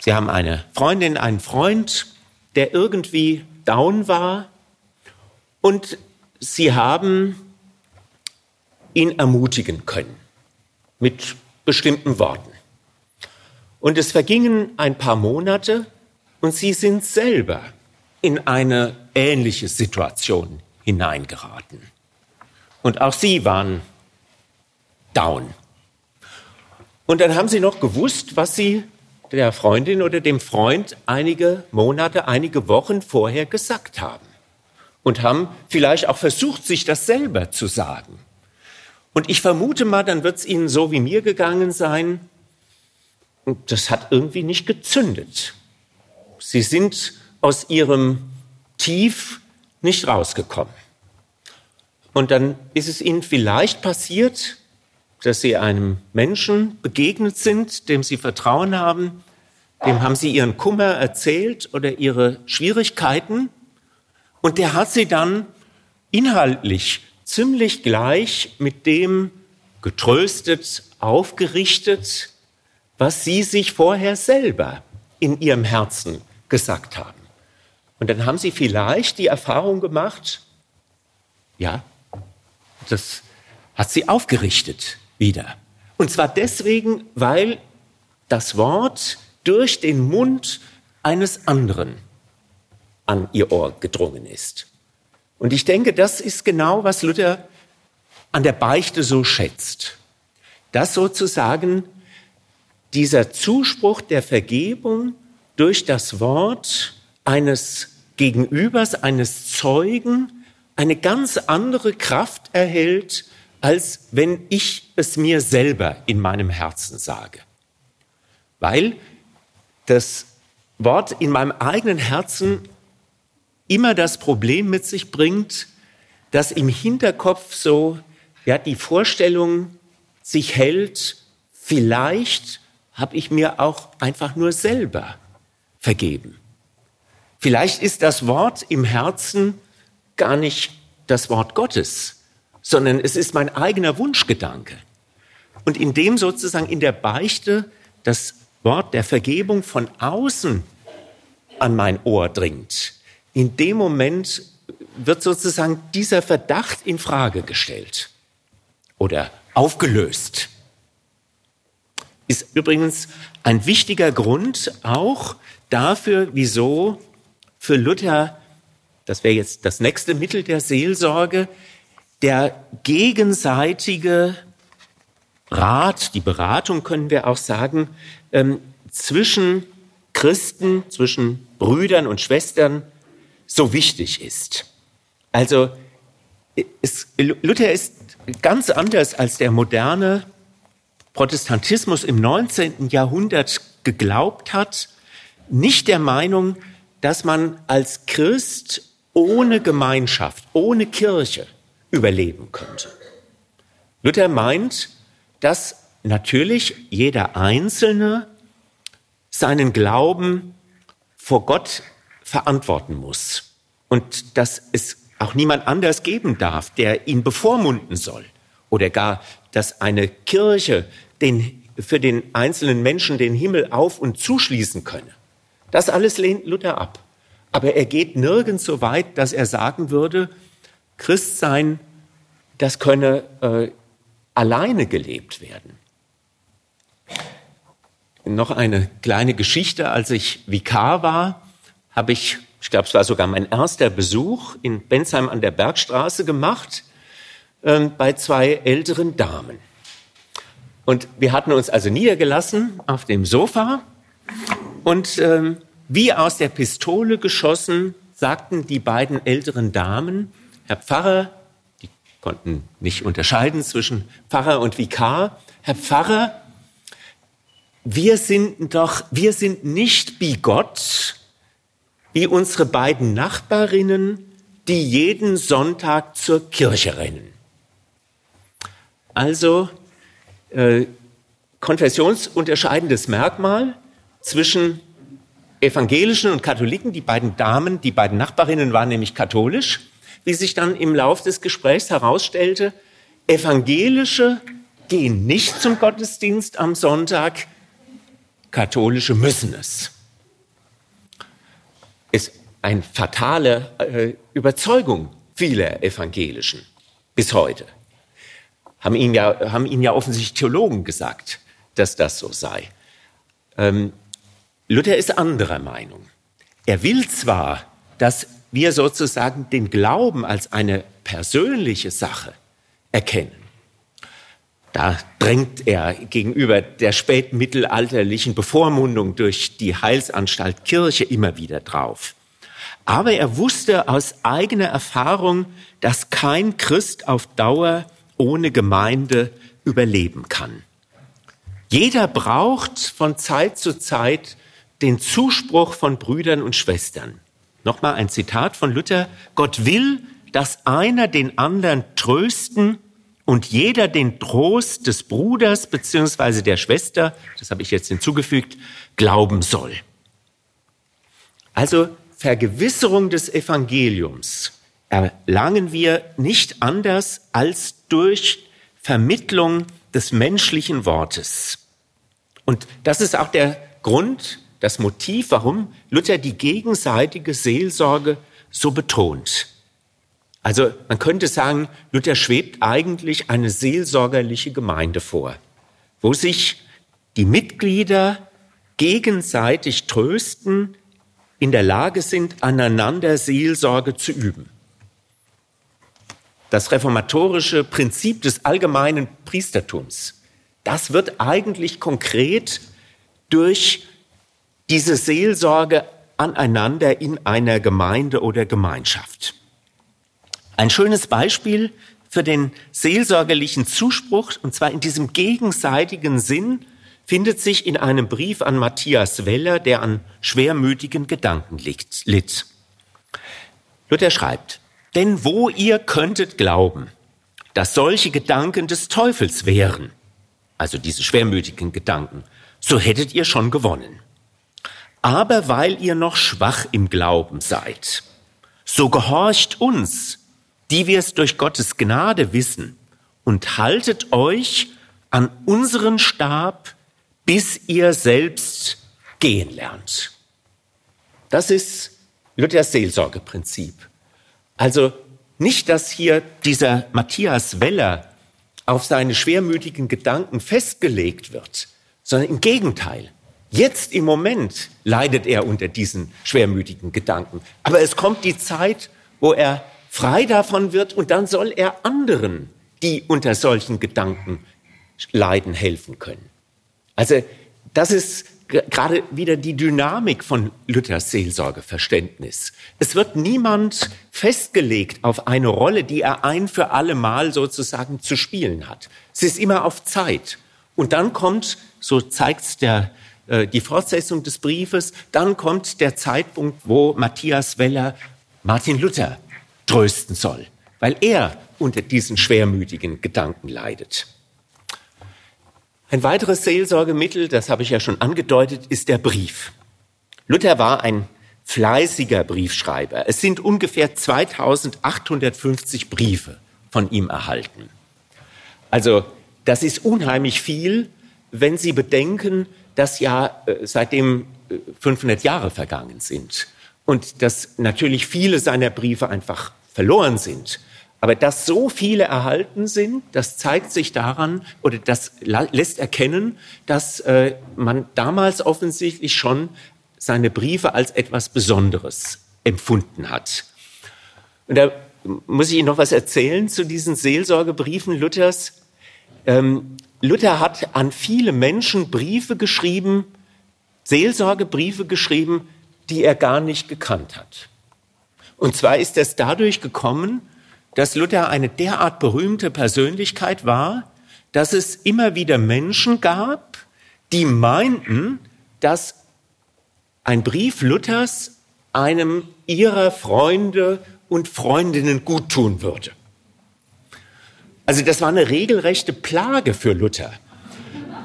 Sie haben eine Freundin, einen Freund, der irgendwie down war und Sie haben ihn ermutigen können mit bestimmten Worten. Und es vergingen ein paar Monate und Sie sind selber in eine ähnliche Situation hineingeraten. Und auch sie waren down. Und dann haben sie noch gewusst, was sie der Freundin oder dem Freund einige Monate, einige Wochen vorher gesagt haben. Und haben vielleicht auch versucht, sich das selber zu sagen. Und ich vermute mal, dann wird es ihnen so wie mir gegangen sein. Und das hat irgendwie nicht gezündet. Sie sind aus ihrem Tief nicht rausgekommen. Und dann ist es ihnen vielleicht passiert, dass sie einem Menschen begegnet sind, dem sie Vertrauen haben, dem haben sie ihren Kummer erzählt oder ihre Schwierigkeiten und der hat sie dann inhaltlich ziemlich gleich mit dem getröstet, aufgerichtet, was sie sich vorher selber in ihrem Herzen gesagt haben. Und dann haben sie vielleicht die Erfahrung gemacht, ja, das hat sie aufgerichtet wieder. Und zwar deswegen, weil das Wort durch den Mund eines anderen an ihr Ohr gedrungen ist. Und ich denke, das ist genau, was Luther an der Beichte so schätzt. Dass sozusagen dieser Zuspruch der Vergebung durch das Wort eines Gegenübers, eines Zeugen, eine ganz andere Kraft erhält, als wenn ich es mir selber in meinem Herzen sage. Weil das Wort in meinem eigenen Herzen immer das Problem mit sich bringt, dass im Hinterkopf so ja die Vorstellung sich hält, vielleicht habe ich mir auch einfach nur selber vergeben. Vielleicht ist das Wort im Herzen gar nicht das Wort Gottes, sondern es ist mein eigener Wunschgedanke. Und indem sozusagen in der Beichte das Wort der Vergebung von außen an mein Ohr dringt, in dem Moment wird sozusagen dieser Verdacht in Frage gestellt oder aufgelöst. Ist übrigens ein wichtiger Grund auch dafür, wieso für Luther das wäre jetzt das nächste Mittel der Seelsorge, der gegenseitige Rat, die Beratung können wir auch sagen, ähm, zwischen Christen, zwischen Brüdern und Schwestern so wichtig ist. Also es, Luther ist ganz anders als der moderne Protestantismus im 19. Jahrhundert geglaubt hat, nicht der Meinung, dass man als Christ ohne Gemeinschaft, ohne Kirche überleben könnte. Luther meint, dass natürlich jeder Einzelne seinen Glauben vor Gott verantworten muss und dass es auch niemand anders geben darf, der ihn bevormunden soll oder gar, dass eine Kirche den, für den einzelnen Menschen den Himmel auf und zuschließen könne. Das alles lehnt Luther ab. Aber er geht nirgends so weit, dass er sagen würde, Christsein, das könne äh, alleine gelebt werden. Noch eine kleine Geschichte. Als ich Vikar war, habe ich, ich glaube, es war sogar mein erster Besuch in Bensheim an der Bergstraße gemacht äh, bei zwei älteren Damen. Und wir hatten uns also niedergelassen auf dem Sofa und ähm, wie aus der Pistole geschossen sagten die beiden älteren Damen, Herr Pfarrer, die konnten nicht unterscheiden zwischen Pfarrer und Vikar, Herr Pfarrer, wir sind doch, wir sind nicht wie Gott, wie unsere beiden Nachbarinnen, die jeden Sonntag zur Kirche rennen. Also äh, konfessionsunterscheidendes Merkmal zwischen Evangelischen und Katholiken. Die beiden Damen, die beiden Nachbarinnen waren nämlich katholisch. Wie sich dann im Lauf des Gesprächs herausstellte, Evangelische gehen nicht zum Gottesdienst am Sonntag, Katholische müssen es. Ist eine fatale äh, Überzeugung vieler Evangelischen bis heute. Haben ihnen, ja, haben ihnen ja offensichtlich Theologen gesagt, dass das so sei. Ähm, Luther ist anderer Meinung. Er will zwar, dass wir sozusagen den Glauben als eine persönliche Sache erkennen, da drängt er gegenüber der spätmittelalterlichen Bevormundung durch die Heilsanstalt Kirche immer wieder drauf. Aber er wusste aus eigener Erfahrung, dass kein Christ auf Dauer ohne Gemeinde überleben kann. Jeder braucht von Zeit zu Zeit den Zuspruch von Brüdern und Schwestern. Nochmal ein Zitat von Luther. Gott will, dass einer den anderen trösten und jeder den Trost des Bruders beziehungsweise der Schwester, das habe ich jetzt hinzugefügt, glauben soll. Also Vergewisserung des Evangeliums erlangen wir nicht anders als durch Vermittlung des menschlichen Wortes. Und das ist auch der Grund, das Motiv, warum Luther die gegenseitige Seelsorge so betont. Also man könnte sagen, Luther schwebt eigentlich eine seelsorgerliche Gemeinde vor, wo sich die Mitglieder gegenseitig trösten, in der Lage sind, aneinander Seelsorge zu üben. Das reformatorische Prinzip des allgemeinen Priestertums, das wird eigentlich konkret durch diese Seelsorge aneinander in einer Gemeinde oder Gemeinschaft. Ein schönes Beispiel für den seelsorgerlichen Zuspruch, und zwar in diesem gegenseitigen Sinn, findet sich in einem Brief an Matthias Weller, der an schwermütigen Gedanken litt. Luther schreibt, denn wo ihr könntet glauben, dass solche Gedanken des Teufels wären, also diese schwermütigen Gedanken, so hättet ihr schon gewonnen. Aber weil ihr noch schwach im Glauben seid, so gehorcht uns, die wir es durch Gottes Gnade wissen, und haltet euch an unseren Stab, bis ihr selbst gehen lernt. Das ist Luthers Seelsorgeprinzip. Also nicht, dass hier dieser Matthias Weller auf seine schwermütigen Gedanken festgelegt wird, sondern im Gegenteil. Jetzt im Moment leidet er unter diesen schwermütigen Gedanken. Aber es kommt die Zeit, wo er frei davon wird und dann soll er anderen, die unter solchen Gedanken leiden, helfen können. Also das ist gerade wieder die Dynamik von Luthers Seelsorgeverständnis. Es wird niemand festgelegt auf eine Rolle, die er ein für alle Mal sozusagen zu spielen hat. Es ist immer auf Zeit. Und dann kommt, so zeigt der, äh, die Fortsetzung des Briefes, dann kommt der Zeitpunkt, wo Matthias Weller Martin Luther trösten soll, weil er unter diesen schwermütigen Gedanken leidet. Ein weiteres Seelsorgemittel, das habe ich ja schon angedeutet, ist der Brief. Luther war ein fleißiger Briefschreiber. Es sind ungefähr 2850 Briefe von ihm erhalten. Also das ist unheimlich viel, wenn Sie bedenken, dass ja äh, seitdem 500 äh, Jahre vergangen sind und dass natürlich viele seiner Briefe einfach verloren sind. Aber dass so viele erhalten sind, das zeigt sich daran oder das lässt erkennen, dass äh, man damals offensichtlich schon seine Briefe als etwas Besonderes empfunden hat. Und da muss ich Ihnen noch was erzählen zu diesen Seelsorgebriefen Luthers. Ähm, Luther hat an viele Menschen Briefe geschrieben, Seelsorgebriefe geschrieben, die er gar nicht gekannt hat. Und zwar ist es dadurch gekommen, dass Luther eine derart berühmte Persönlichkeit war, dass es immer wieder Menschen gab, die meinten, dass ein Brief Luthers einem ihrer Freunde und Freundinnen guttun würde. Also das war eine regelrechte Plage für Luther.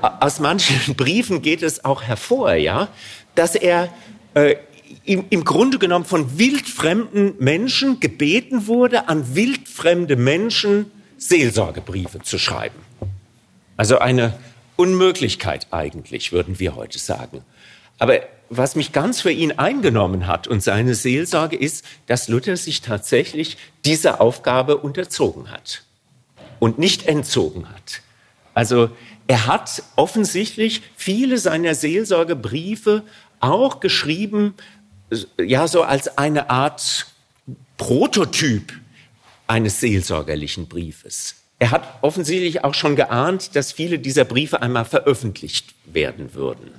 Aus manchen <laughs> Briefen geht es auch hervor, ja, dass er äh, im, im Grunde genommen von wildfremden Menschen gebeten wurde, an wildfremde Menschen Seelsorgebriefe zu schreiben. Also eine Unmöglichkeit eigentlich, würden wir heute sagen. Aber was mich ganz für ihn eingenommen hat und seine Seelsorge ist, dass Luther sich tatsächlich dieser Aufgabe unterzogen hat und nicht entzogen hat. Also er hat offensichtlich viele seiner Seelsorgebriefe auch geschrieben ja so als eine Art Prototyp eines seelsorgerlichen Briefes. Er hat offensichtlich auch schon geahnt, dass viele dieser Briefe einmal veröffentlicht werden würden.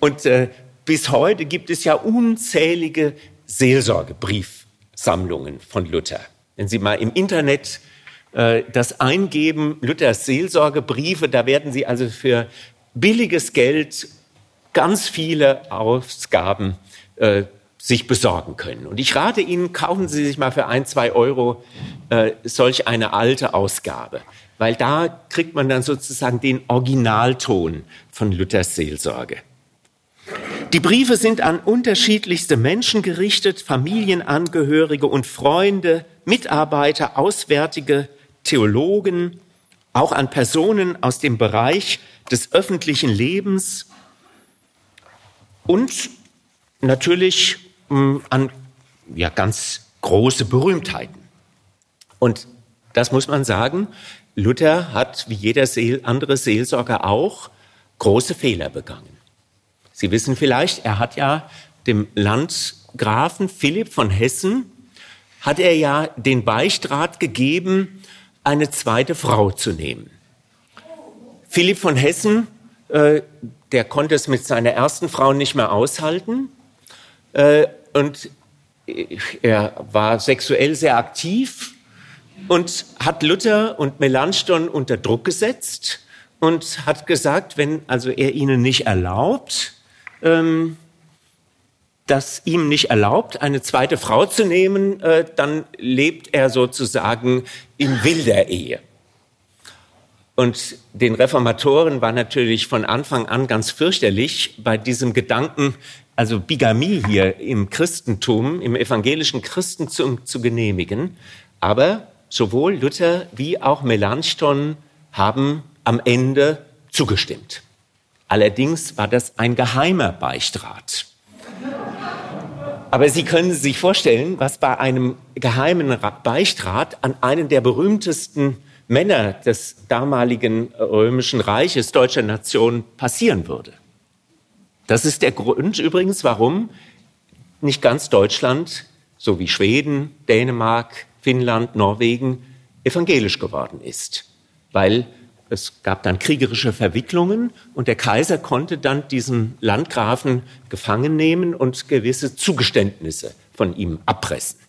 Und äh, bis heute gibt es ja unzählige Seelsorgebriefsammlungen von Luther. Wenn Sie mal im Internet das eingeben, Luthers Seelsorgebriefe, da werden Sie also für billiges Geld ganz viele Ausgaben äh, sich besorgen können. Und ich rate Ihnen, kaufen Sie sich mal für ein, zwei Euro äh, solch eine alte Ausgabe, weil da kriegt man dann sozusagen den Originalton von Luthers Seelsorge. Die Briefe sind an unterschiedlichste Menschen gerichtet, Familienangehörige und Freunde, Mitarbeiter, Auswärtige, Theologen, auch an Personen aus dem Bereich des öffentlichen Lebens und natürlich hm, an ja, ganz große Berühmtheiten. Und das muss man sagen, Luther hat, wie jeder Seel, andere Seelsorger auch, große Fehler begangen. Sie wissen vielleicht, er hat ja dem Landgrafen Philipp von Hessen, hat er ja den Beichtrat gegeben, eine zweite Frau zu nehmen. Philipp von Hessen, äh, der konnte es mit seiner ersten Frau nicht mehr aushalten äh, und er war sexuell sehr aktiv und hat Luther und Melanchthon unter Druck gesetzt und hat gesagt, wenn also er ihnen nicht erlaubt, ähm, das ihm nicht erlaubt, eine zweite Frau zu nehmen, äh, dann lebt er sozusagen in wilder Ehe. Und den Reformatoren war natürlich von Anfang an ganz fürchterlich bei diesem Gedanken, also Bigamie hier im Christentum, im evangelischen Christentum zu genehmigen. Aber sowohl Luther wie auch Melanchthon haben am Ende zugestimmt. Allerdings war das ein geheimer Beichtrat. Aber Sie können sich vorstellen, was bei einem geheimen Beichtrat an einen der berühmtesten Männer des damaligen römischen Reiches deutscher Nation passieren würde. Das ist der Grund übrigens, warum nicht ganz Deutschland, so wie Schweden, Dänemark, Finnland, Norwegen, evangelisch geworden ist. Weil es gab dann kriegerische Verwicklungen und der Kaiser konnte dann diesen Landgrafen gefangen nehmen und gewisse Zugeständnisse von ihm abpressen.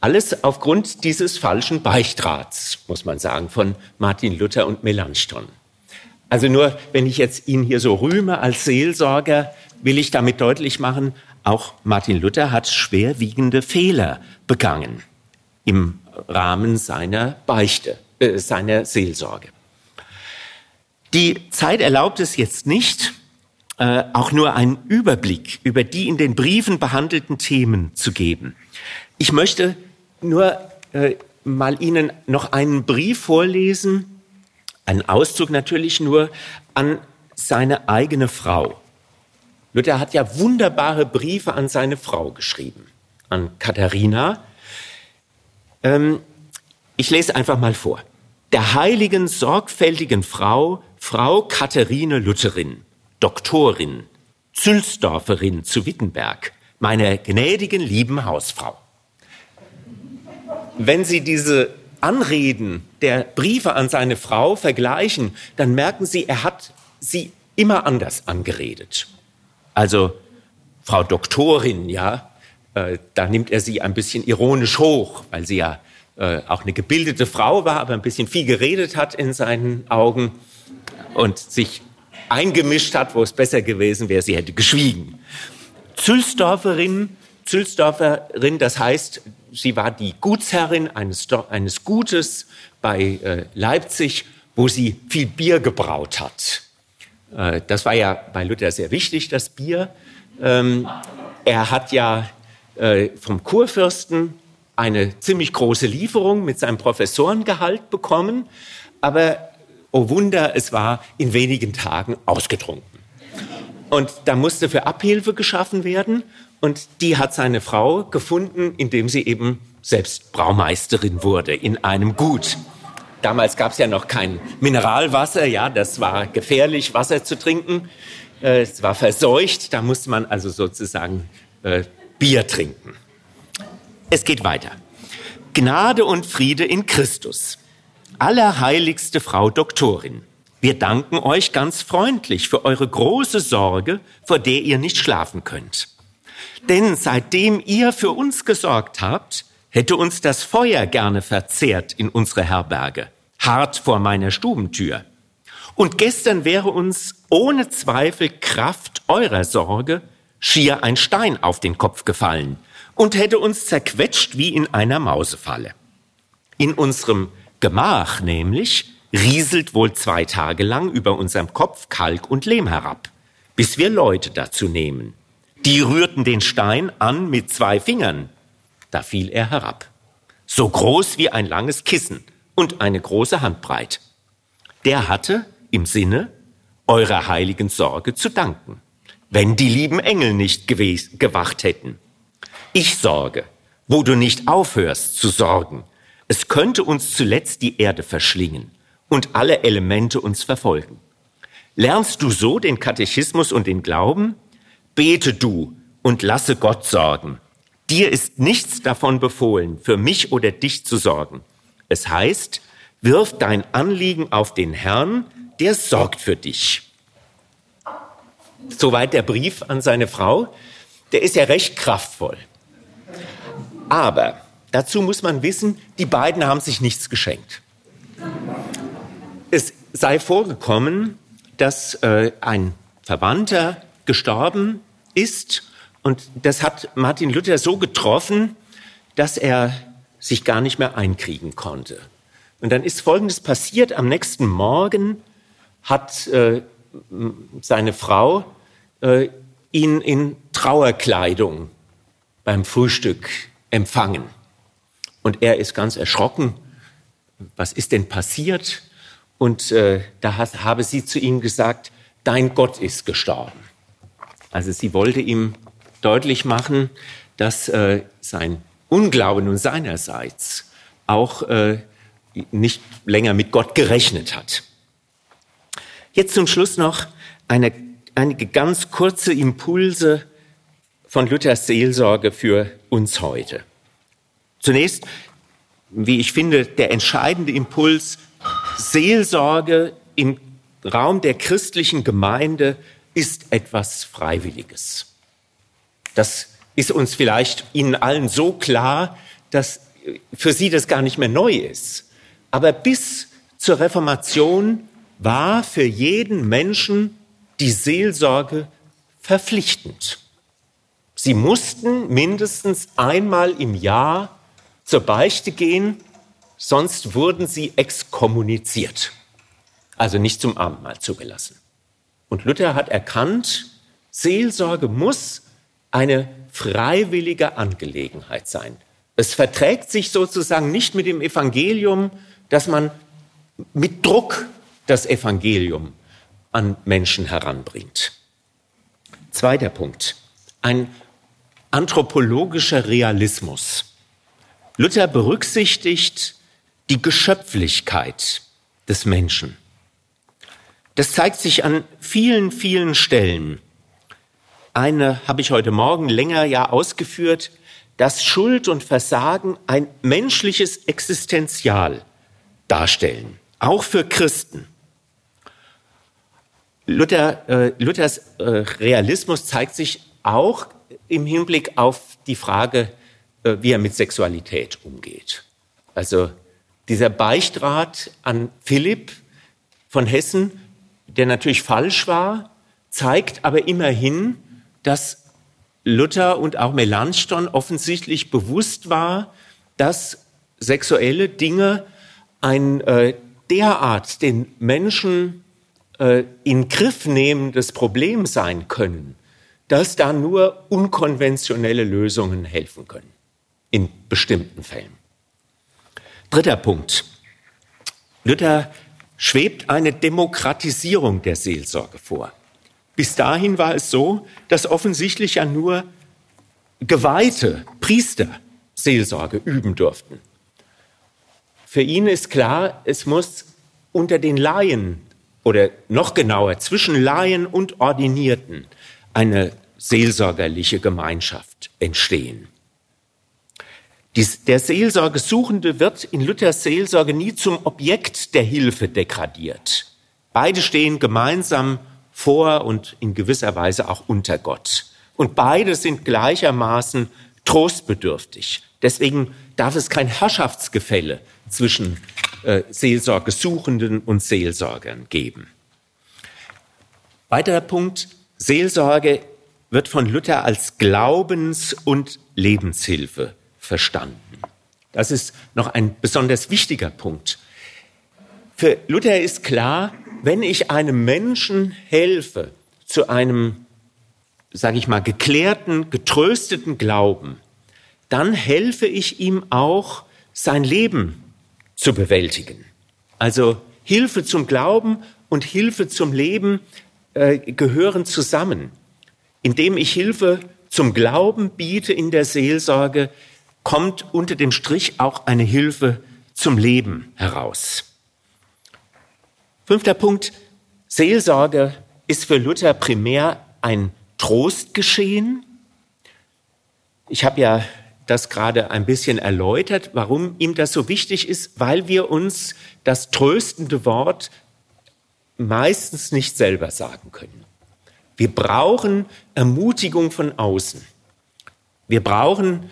Alles aufgrund dieses falschen Beichtrats, muss man sagen, von Martin Luther und Melanchthon. Also nur, wenn ich jetzt ihn hier so rühme als Seelsorger, will ich damit deutlich machen, auch Martin Luther hat schwerwiegende Fehler begangen im Rahmen seiner Beichte, äh, seiner Seelsorge. Die Zeit erlaubt es jetzt nicht, äh, auch nur einen Überblick über die in den Briefen behandelten Themen zu geben. Ich möchte nur äh, mal Ihnen noch einen Brief vorlesen, einen Auszug natürlich nur, an seine eigene Frau. Luther hat ja wunderbare Briefe an seine Frau geschrieben, an Katharina. Ähm, ich lese einfach mal vor. Der heiligen, sorgfältigen Frau, Frau Katharine Lutherin, Doktorin, Zülsdorferin zu Wittenberg, meiner gnädigen, lieben Hausfrau. Wenn Sie diese Anreden der Briefe an seine Frau vergleichen, dann merken Sie, er hat sie immer anders angeredet. Also Frau Doktorin, ja, äh, da nimmt er sie ein bisschen ironisch hoch, weil sie ja äh, auch eine gebildete Frau war, aber ein bisschen viel geredet hat in seinen Augen und sich eingemischt hat, wo es besser gewesen wäre, sie hätte geschwiegen. Zülsdorferin, Zülsdorferin, das heißt, sie war die Gutsherrin eines, eines Gutes bei äh, Leipzig, wo sie viel Bier gebraut hat. Äh, das war ja bei Luther sehr wichtig, das Bier. Ähm, er hat ja äh, vom Kurfürsten eine ziemlich große Lieferung mit seinem Professorengehalt bekommen, aber oh Wunder, es war in wenigen Tagen ausgetrunken. Und da musste für Abhilfe geschaffen werden und die hat seine Frau gefunden, indem sie eben selbst Braumeisterin wurde in einem Gut. Damals gab es ja noch kein Mineralwasser, ja, das war gefährlich, Wasser zu trinken. Äh, es war verseucht, da musste man also sozusagen äh, Bier trinken. Es geht weiter. Gnade und Friede in Christus. Allerheiligste Frau Doktorin. Wir danken euch ganz freundlich für eure große Sorge, vor der ihr nicht schlafen könnt. Denn seitdem ihr für uns gesorgt habt, hätte uns das Feuer gerne verzehrt in unsere Herberge, hart vor meiner Stubentür. Und gestern wäre uns ohne Zweifel Kraft eurer Sorge schier ein Stein auf den Kopf gefallen und hätte uns zerquetscht wie in einer Mausefalle. In unserem Gemach nämlich rieselt wohl zwei Tage lang über unserem Kopf Kalk und Lehm herab, bis wir Leute dazu nehmen. Die rührten den Stein an mit zwei Fingern, da fiel er herab, so groß wie ein langes Kissen und eine große Handbreit. Der hatte im Sinne eurer heiligen Sorge zu danken, wenn die lieben Engel nicht gewacht hätten. Ich sorge, wo du nicht aufhörst zu sorgen. Es könnte uns zuletzt die Erde verschlingen und alle Elemente uns verfolgen. Lernst du so den Katechismus und den Glauben? Bete du und lasse Gott sorgen. Dir ist nichts davon befohlen, für mich oder dich zu sorgen. Es heißt, wirf dein Anliegen auf den Herrn, der sorgt für dich. Soweit der Brief an seine Frau. Der ist ja recht kraftvoll. Aber dazu muss man wissen, die beiden haben sich nichts geschenkt. Es sei vorgekommen, dass äh, ein Verwandter gestorben ist und das hat Martin Luther so getroffen, dass er sich gar nicht mehr einkriegen konnte. Und dann ist Folgendes passiert. Am nächsten Morgen hat äh, seine Frau äh, ihn in Trauerkleidung beim Frühstück empfangen. Und er ist ganz erschrocken. Was ist denn passiert? Und äh, da hat, habe sie zu ihm gesagt, dein Gott ist gestorben. Also sie wollte ihm deutlich machen, dass äh, sein Unglauben nun seinerseits auch äh, nicht länger mit Gott gerechnet hat. Jetzt zum Schluss noch eine, einige ganz kurze Impulse von Luthers Seelsorge für uns heute. Zunächst, wie ich finde, der entscheidende Impuls, Seelsorge im Raum der christlichen Gemeinde ist etwas Freiwilliges. Das ist uns vielleicht Ihnen allen so klar, dass für Sie das gar nicht mehr neu ist. Aber bis zur Reformation war für jeden Menschen die Seelsorge verpflichtend. Sie mussten mindestens einmal im Jahr zur Beichte gehen, sonst wurden sie exkommuniziert, also nicht zum Abendmahl zugelassen. Und Luther hat erkannt, Seelsorge muss eine freiwillige Angelegenheit sein. Es verträgt sich sozusagen nicht mit dem Evangelium, dass man mit Druck das Evangelium an Menschen heranbringt. Zweiter Punkt. Ein anthropologischer Realismus. Luther berücksichtigt die Geschöpflichkeit des Menschen. Das zeigt sich an vielen, vielen Stellen. Eine habe ich heute Morgen länger ja ausgeführt, dass Schuld und Versagen ein menschliches Existenzial darstellen, auch für Christen. Luther, äh, Luthers äh, Realismus zeigt sich auch im Hinblick auf die Frage, äh, wie er mit Sexualität umgeht. Also dieser Beichtrat an Philipp von Hessen, der natürlich falsch war, zeigt aber immerhin, dass Luther und auch Melanchthon offensichtlich bewusst war, dass sexuelle Dinge ein äh, derart den Menschen äh, in Griff nehmendes Problem sein können, dass da nur unkonventionelle Lösungen helfen können. In bestimmten Fällen. Dritter Punkt. Luther schwebt eine Demokratisierung der Seelsorge vor. Bis dahin war es so, dass offensichtlich ja nur Geweihte, Priester Seelsorge üben durften. Für ihn ist klar, es muss unter den Laien oder noch genauer zwischen Laien und Ordinierten eine seelsorgerliche Gemeinschaft entstehen. Dies, der Seelsorgesuchende wird in Luthers Seelsorge nie zum Objekt der Hilfe degradiert. Beide stehen gemeinsam vor und in gewisser Weise auch unter Gott. Und beide sind gleichermaßen trostbedürftig. Deswegen darf es kein Herrschaftsgefälle zwischen äh, Seelsorgesuchenden und Seelsorgern geben. Weiterer Punkt, Seelsorge wird von Luther als Glaubens- und Lebenshilfe verstanden. Das ist noch ein besonders wichtiger Punkt. Für Luther ist klar, wenn ich einem Menschen helfe zu einem, sage ich mal, geklärten, getrösteten Glauben, dann helfe ich ihm auch, sein Leben zu bewältigen. Also Hilfe zum Glauben und Hilfe zum Leben äh, gehören zusammen. Indem ich Hilfe zum Glauben biete in der Seelsorge, kommt unter dem Strich auch eine Hilfe zum Leben heraus. Fünfter Punkt. Seelsorge ist für Luther primär ein Trostgeschehen. Ich habe ja das gerade ein bisschen erläutert, warum ihm das so wichtig ist, weil wir uns das tröstende Wort meistens nicht selber sagen können. Wir brauchen Ermutigung von außen. Wir brauchen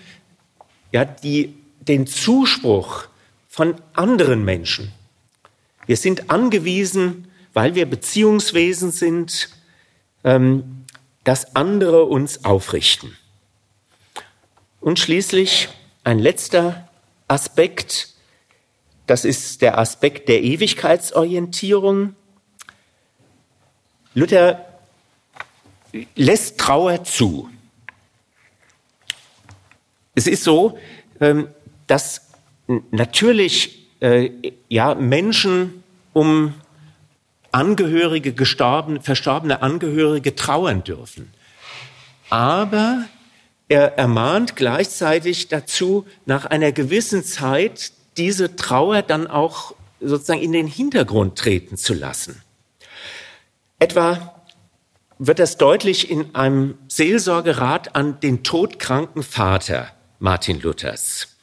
ja die, den Zuspruch von anderen Menschen. Wir sind angewiesen, weil wir Beziehungswesen sind, ähm, dass andere uns aufrichten. Und schließlich ein letzter Aspekt, das ist der Aspekt der Ewigkeitsorientierung. Luther lässt Trauer zu. Es ist so, ähm, dass natürlich äh, ja, Menschen um Angehörige, gestorben, verstorbene Angehörige trauern dürfen. Aber er ermahnt gleichzeitig dazu, nach einer gewissen Zeit diese Trauer dann auch sozusagen in den Hintergrund treten zu lassen. Etwa wird das deutlich in einem Seelsorgerat an den todkranken Vater Martin Luthers.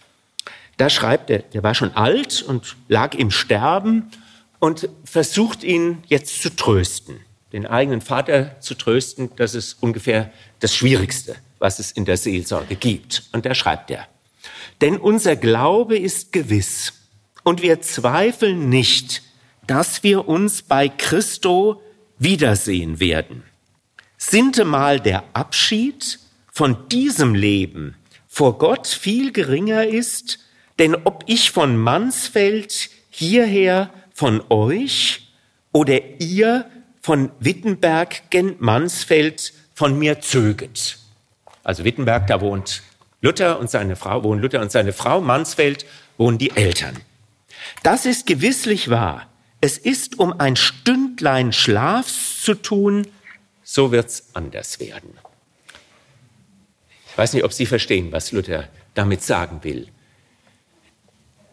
Da schreibt er, der war schon alt und lag im Sterben und versucht ihn jetzt zu trösten. Den eigenen Vater zu trösten, das ist ungefähr das Schwierigste, was es in der Seelsorge gibt. Und da schreibt er, denn unser Glaube ist gewiss und wir zweifeln nicht, dass wir uns bei Christo wiedersehen werden. Sintemal der Abschied von diesem Leben vor Gott viel geringer ist, denn ob ich von Mansfeld hierher von euch oder ihr von Wittenberg gen Mansfeld von mir zöget. Also Wittenberg, da wohnt Luther und seine Frau, wohnen Luther und seine Frau, Mansfeld wohnen die Eltern. Das ist gewisslich wahr. Es ist um ein Stündlein Schlafs zu tun, so wird's anders werden. Ich weiß nicht, ob Sie verstehen, was Luther damit sagen will.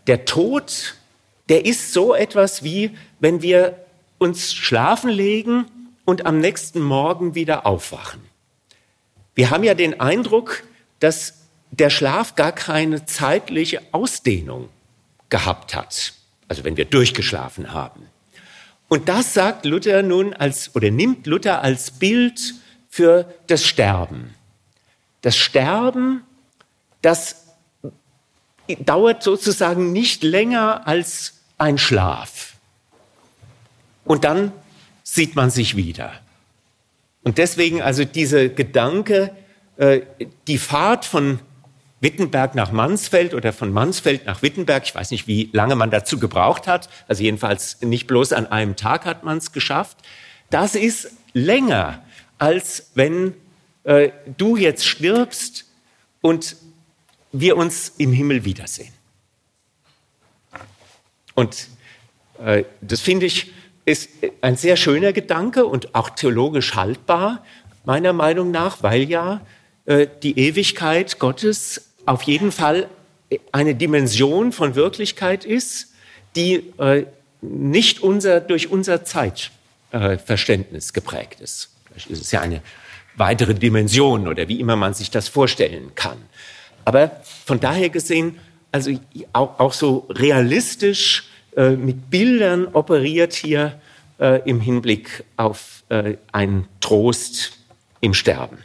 Der Tod, der ist so etwas wie, wenn wir uns schlafen legen und am nächsten Morgen wieder aufwachen. Wir haben ja den Eindruck, dass der Schlaf gar keine zeitliche Ausdehnung gehabt hat. Also wenn wir durchgeschlafen haben. Und das sagt Luther nun als, oder nimmt Luther als Bild für das Sterben. Das Sterben, das dauert sozusagen nicht länger als ein Schlaf. Und dann sieht man sich wieder. Und deswegen also dieser Gedanke, äh, die Fahrt von Wittenberg nach Mansfeld oder von Mansfeld nach Wittenberg. Ich weiß nicht, wie lange man dazu gebraucht hat. Also jedenfalls nicht bloß an einem Tag hat man es geschafft. Das ist länger, als wenn äh, du jetzt stirbst und wir uns im Himmel wiedersehen. Und äh, das finde ich ist ein sehr schöner Gedanke und auch theologisch haltbar, meiner Meinung nach, weil ja äh, die Ewigkeit Gottes auf jeden Fall eine Dimension von Wirklichkeit ist, die äh, nicht unser, durch unser Zeitverständnis äh, geprägt ist. Vielleicht ist es ja eine weitere Dimension oder wie immer man sich das vorstellen kann. Aber von daher gesehen, also auch, auch so realistisch äh, mit Bildern operiert hier äh, im Hinblick auf äh, einen Trost im Sterben.